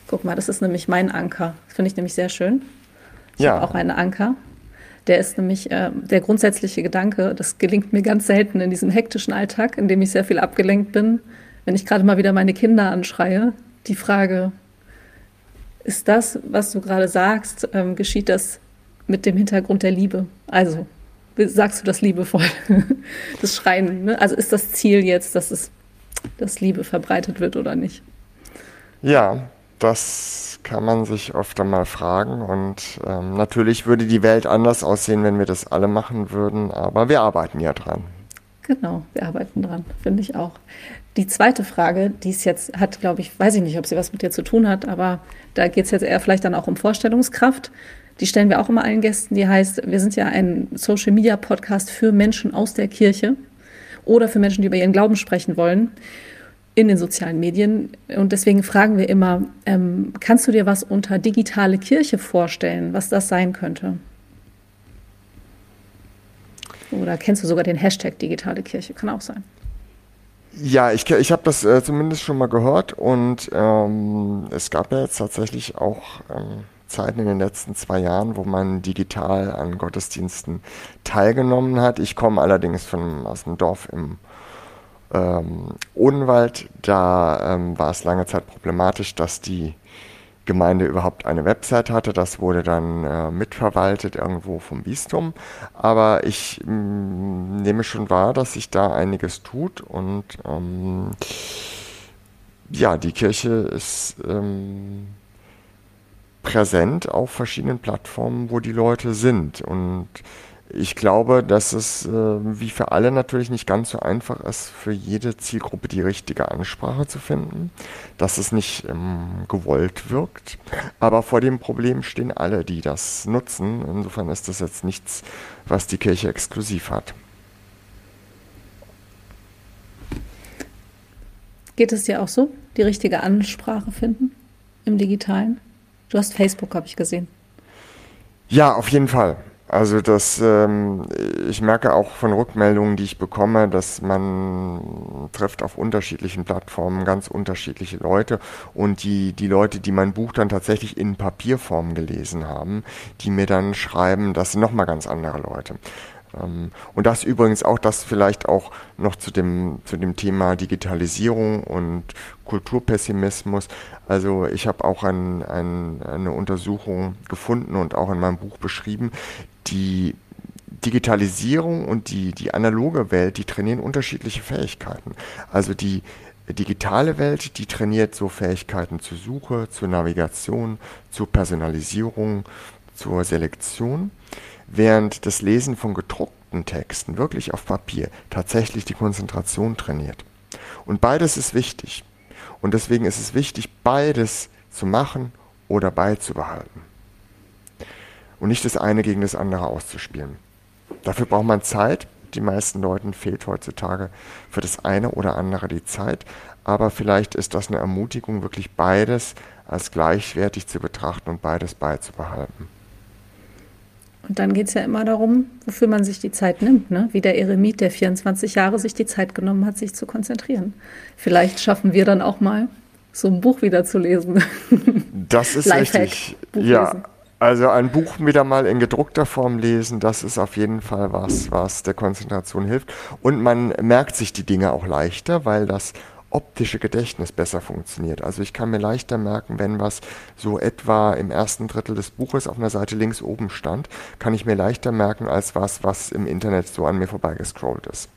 Guck mal, das ist nämlich mein Anker. Das finde ich nämlich sehr schön. Ich ja. habe auch einen Anker. Der ist nämlich äh, der grundsätzliche Gedanke, das gelingt mir ganz selten in diesem hektischen Alltag, in dem ich sehr viel abgelenkt bin, wenn ich gerade mal wieder meine Kinder anschreie, die Frage, ist das, was du gerade sagst, ähm, geschieht das mit dem Hintergrund der Liebe? Also, sagst du das liebevoll? das Schreien, ne? Also ist das Ziel jetzt, dass es, dass Liebe verbreitet wird oder nicht? Ja, das kann man sich oft einmal fragen. Und ähm, natürlich würde die Welt anders aussehen, wenn wir das alle machen würden, aber wir arbeiten ja dran. Genau, wir arbeiten dran, finde ich auch. Die zweite Frage, die es jetzt hat, glaube ich, weiß ich nicht, ob sie was mit dir zu tun hat, aber da geht es jetzt eher vielleicht dann auch um Vorstellungskraft. Die stellen wir auch immer allen Gästen, die heißt, wir sind ja ein Social Media Podcast für Menschen aus der Kirche oder für Menschen, die über ihren Glauben sprechen wollen in den sozialen Medien. Und deswegen fragen wir immer, ähm, kannst du dir was unter digitale Kirche vorstellen, was das sein könnte? Oder kennst du sogar den Hashtag digitale Kirche? Kann auch sein. Ja, ich, ich habe das äh, zumindest schon mal gehört und ähm, es gab ja jetzt tatsächlich auch ähm, Zeiten in den letzten zwei Jahren, wo man digital an Gottesdiensten teilgenommen hat. Ich komme allerdings von, aus dem Dorf im ähm, Odenwald, da ähm, war es lange Zeit problematisch, dass die Gemeinde überhaupt eine Website hatte. Das wurde dann äh, mitverwaltet irgendwo vom Bistum. Aber ich mh, mm, nehme schon wahr, dass sich da einiges tut und ähm, ja, die Kirche ist ähm, präsent auf verschiedenen Plattformen, wo die Leute sind. Und ich glaube, dass es äh, wie für alle natürlich nicht ganz so einfach ist, für jede Zielgruppe die richtige Ansprache zu finden, dass es nicht ähm, gewollt wirkt. Aber vor dem Problem stehen alle, die das nutzen. Insofern ist das jetzt nichts, was die Kirche exklusiv hat. Geht es dir auch so, die richtige Ansprache finden im digitalen? Du hast Facebook, habe ich gesehen. Ja, auf jeden Fall. Also das, ähm, ich merke auch von Rückmeldungen, die ich bekomme, dass man trifft auf unterschiedlichen Plattformen ganz unterschiedliche Leute und die, die Leute, die mein Buch dann tatsächlich in Papierform gelesen haben, die mir dann schreiben, das sind nochmal ganz andere Leute. Ähm, und das übrigens auch, das vielleicht auch noch zu dem, zu dem Thema Digitalisierung und Kulturpessimismus. Also ich habe auch ein, ein, eine Untersuchung gefunden und auch in meinem Buch beschrieben, die Digitalisierung und die, die analoge Welt, die trainieren unterschiedliche Fähigkeiten. Also die digitale Welt, die trainiert so Fähigkeiten zur Suche, zur Navigation, zur Personalisierung, zur Selektion, während das Lesen von gedruckten Texten wirklich auf Papier tatsächlich die Konzentration trainiert. Und beides ist wichtig. Und deswegen ist es wichtig, beides zu machen oder beizubehalten. Und nicht das eine gegen das andere auszuspielen. Dafür braucht man Zeit. Die meisten Leuten fehlt heutzutage für das eine oder andere die Zeit. Aber vielleicht ist das eine Ermutigung, wirklich beides als gleichwertig zu betrachten und beides beizubehalten. Und dann geht es ja immer darum, wofür man sich die Zeit nimmt. Ne? Wie der Eremit, der 24 Jahre sich die Zeit genommen hat, sich zu konzentrieren. Vielleicht schaffen wir dann auch mal, so ein Buch wieder zu lesen. Das ist richtig. ja, lesen. Also ein Buch wieder mal in gedruckter Form lesen, das ist auf jeden Fall was, was der Konzentration hilft. Und man merkt sich die Dinge auch leichter, weil das optische Gedächtnis besser funktioniert. Also ich kann mir leichter merken, wenn was so etwa im ersten Drittel des Buches auf einer Seite links oben stand, kann ich mir leichter merken als was, was im Internet so an mir vorbeigescrollt ist.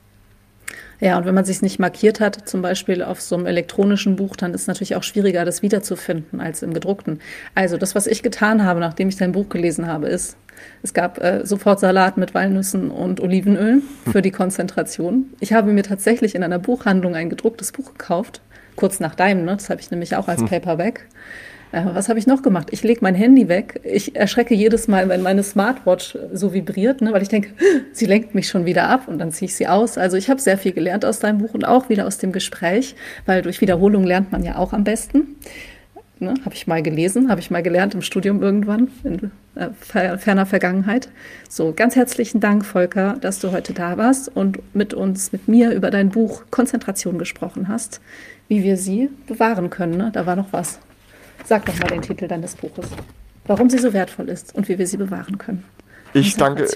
Ja, und wenn man sich nicht markiert hat, zum Beispiel auf so einem elektronischen Buch, dann ist es natürlich auch schwieriger, das wiederzufinden als im gedruckten. Also das, was ich getan habe, nachdem ich dein Buch gelesen habe, ist, es gab äh, sofort Salat mit Walnüssen und Olivenöl für die Konzentration. Ich habe mir tatsächlich in einer Buchhandlung ein gedrucktes Buch gekauft, kurz nach deinem, ne? das habe ich nämlich auch als hm. Paperback. Äh, was habe ich noch gemacht? Ich lege mein Handy weg. Ich erschrecke jedes Mal, wenn meine Smartwatch so vibriert, ne, weil ich denke, sie lenkt mich schon wieder ab und dann ziehe ich sie aus. Also ich habe sehr viel gelernt aus deinem Buch und auch wieder aus dem Gespräch, weil durch Wiederholung lernt man ja auch am besten. Ne, habe ich mal gelesen, habe ich mal gelernt im Studium irgendwann, in äh, ferner Vergangenheit. So, ganz herzlichen Dank, Volker, dass du heute da warst und mit uns, mit mir über dein Buch Konzentration gesprochen hast, wie wir sie bewahren können. Ne? Da war noch was. Sag doch mal den Titel deines Buches. Warum sie so wertvoll ist und wie wir sie bewahren können. Ich danke,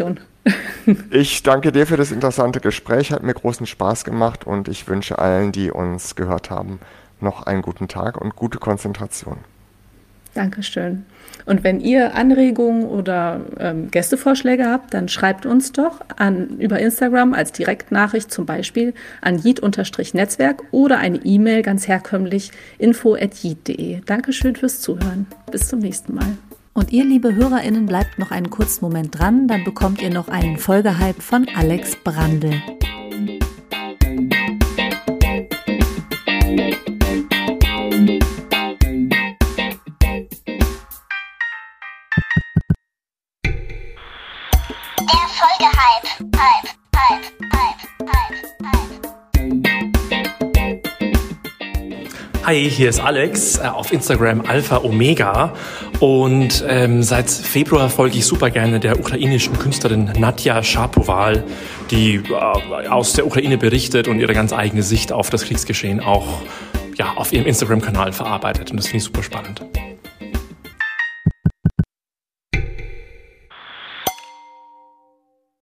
ich danke dir für das interessante Gespräch, hat mir großen Spaß gemacht und ich wünsche allen, die uns gehört haben, noch einen guten Tag und gute Konzentration. Dankeschön. Und wenn ihr Anregungen oder ähm, Gästevorschläge habt, dann schreibt uns doch an, über Instagram als Direktnachricht zum Beispiel an jid-netzwerk oder eine E-Mail ganz herkömmlich info.jid.de. Dankeschön fürs Zuhören. Bis zum nächsten Mal. Und ihr, liebe HörerInnen, bleibt noch einen kurzen Moment dran, dann bekommt ihr noch einen Folgehype von Alex Brandl. Hi, hier ist Alex äh, auf Instagram Alpha Omega und ähm, seit Februar folge ich super gerne der ukrainischen Künstlerin Nadja Shapoval, die äh, aus der Ukraine berichtet und ihre ganz eigene Sicht auf das Kriegsgeschehen auch ja, auf ihrem Instagram-Kanal verarbeitet und das finde ich super spannend.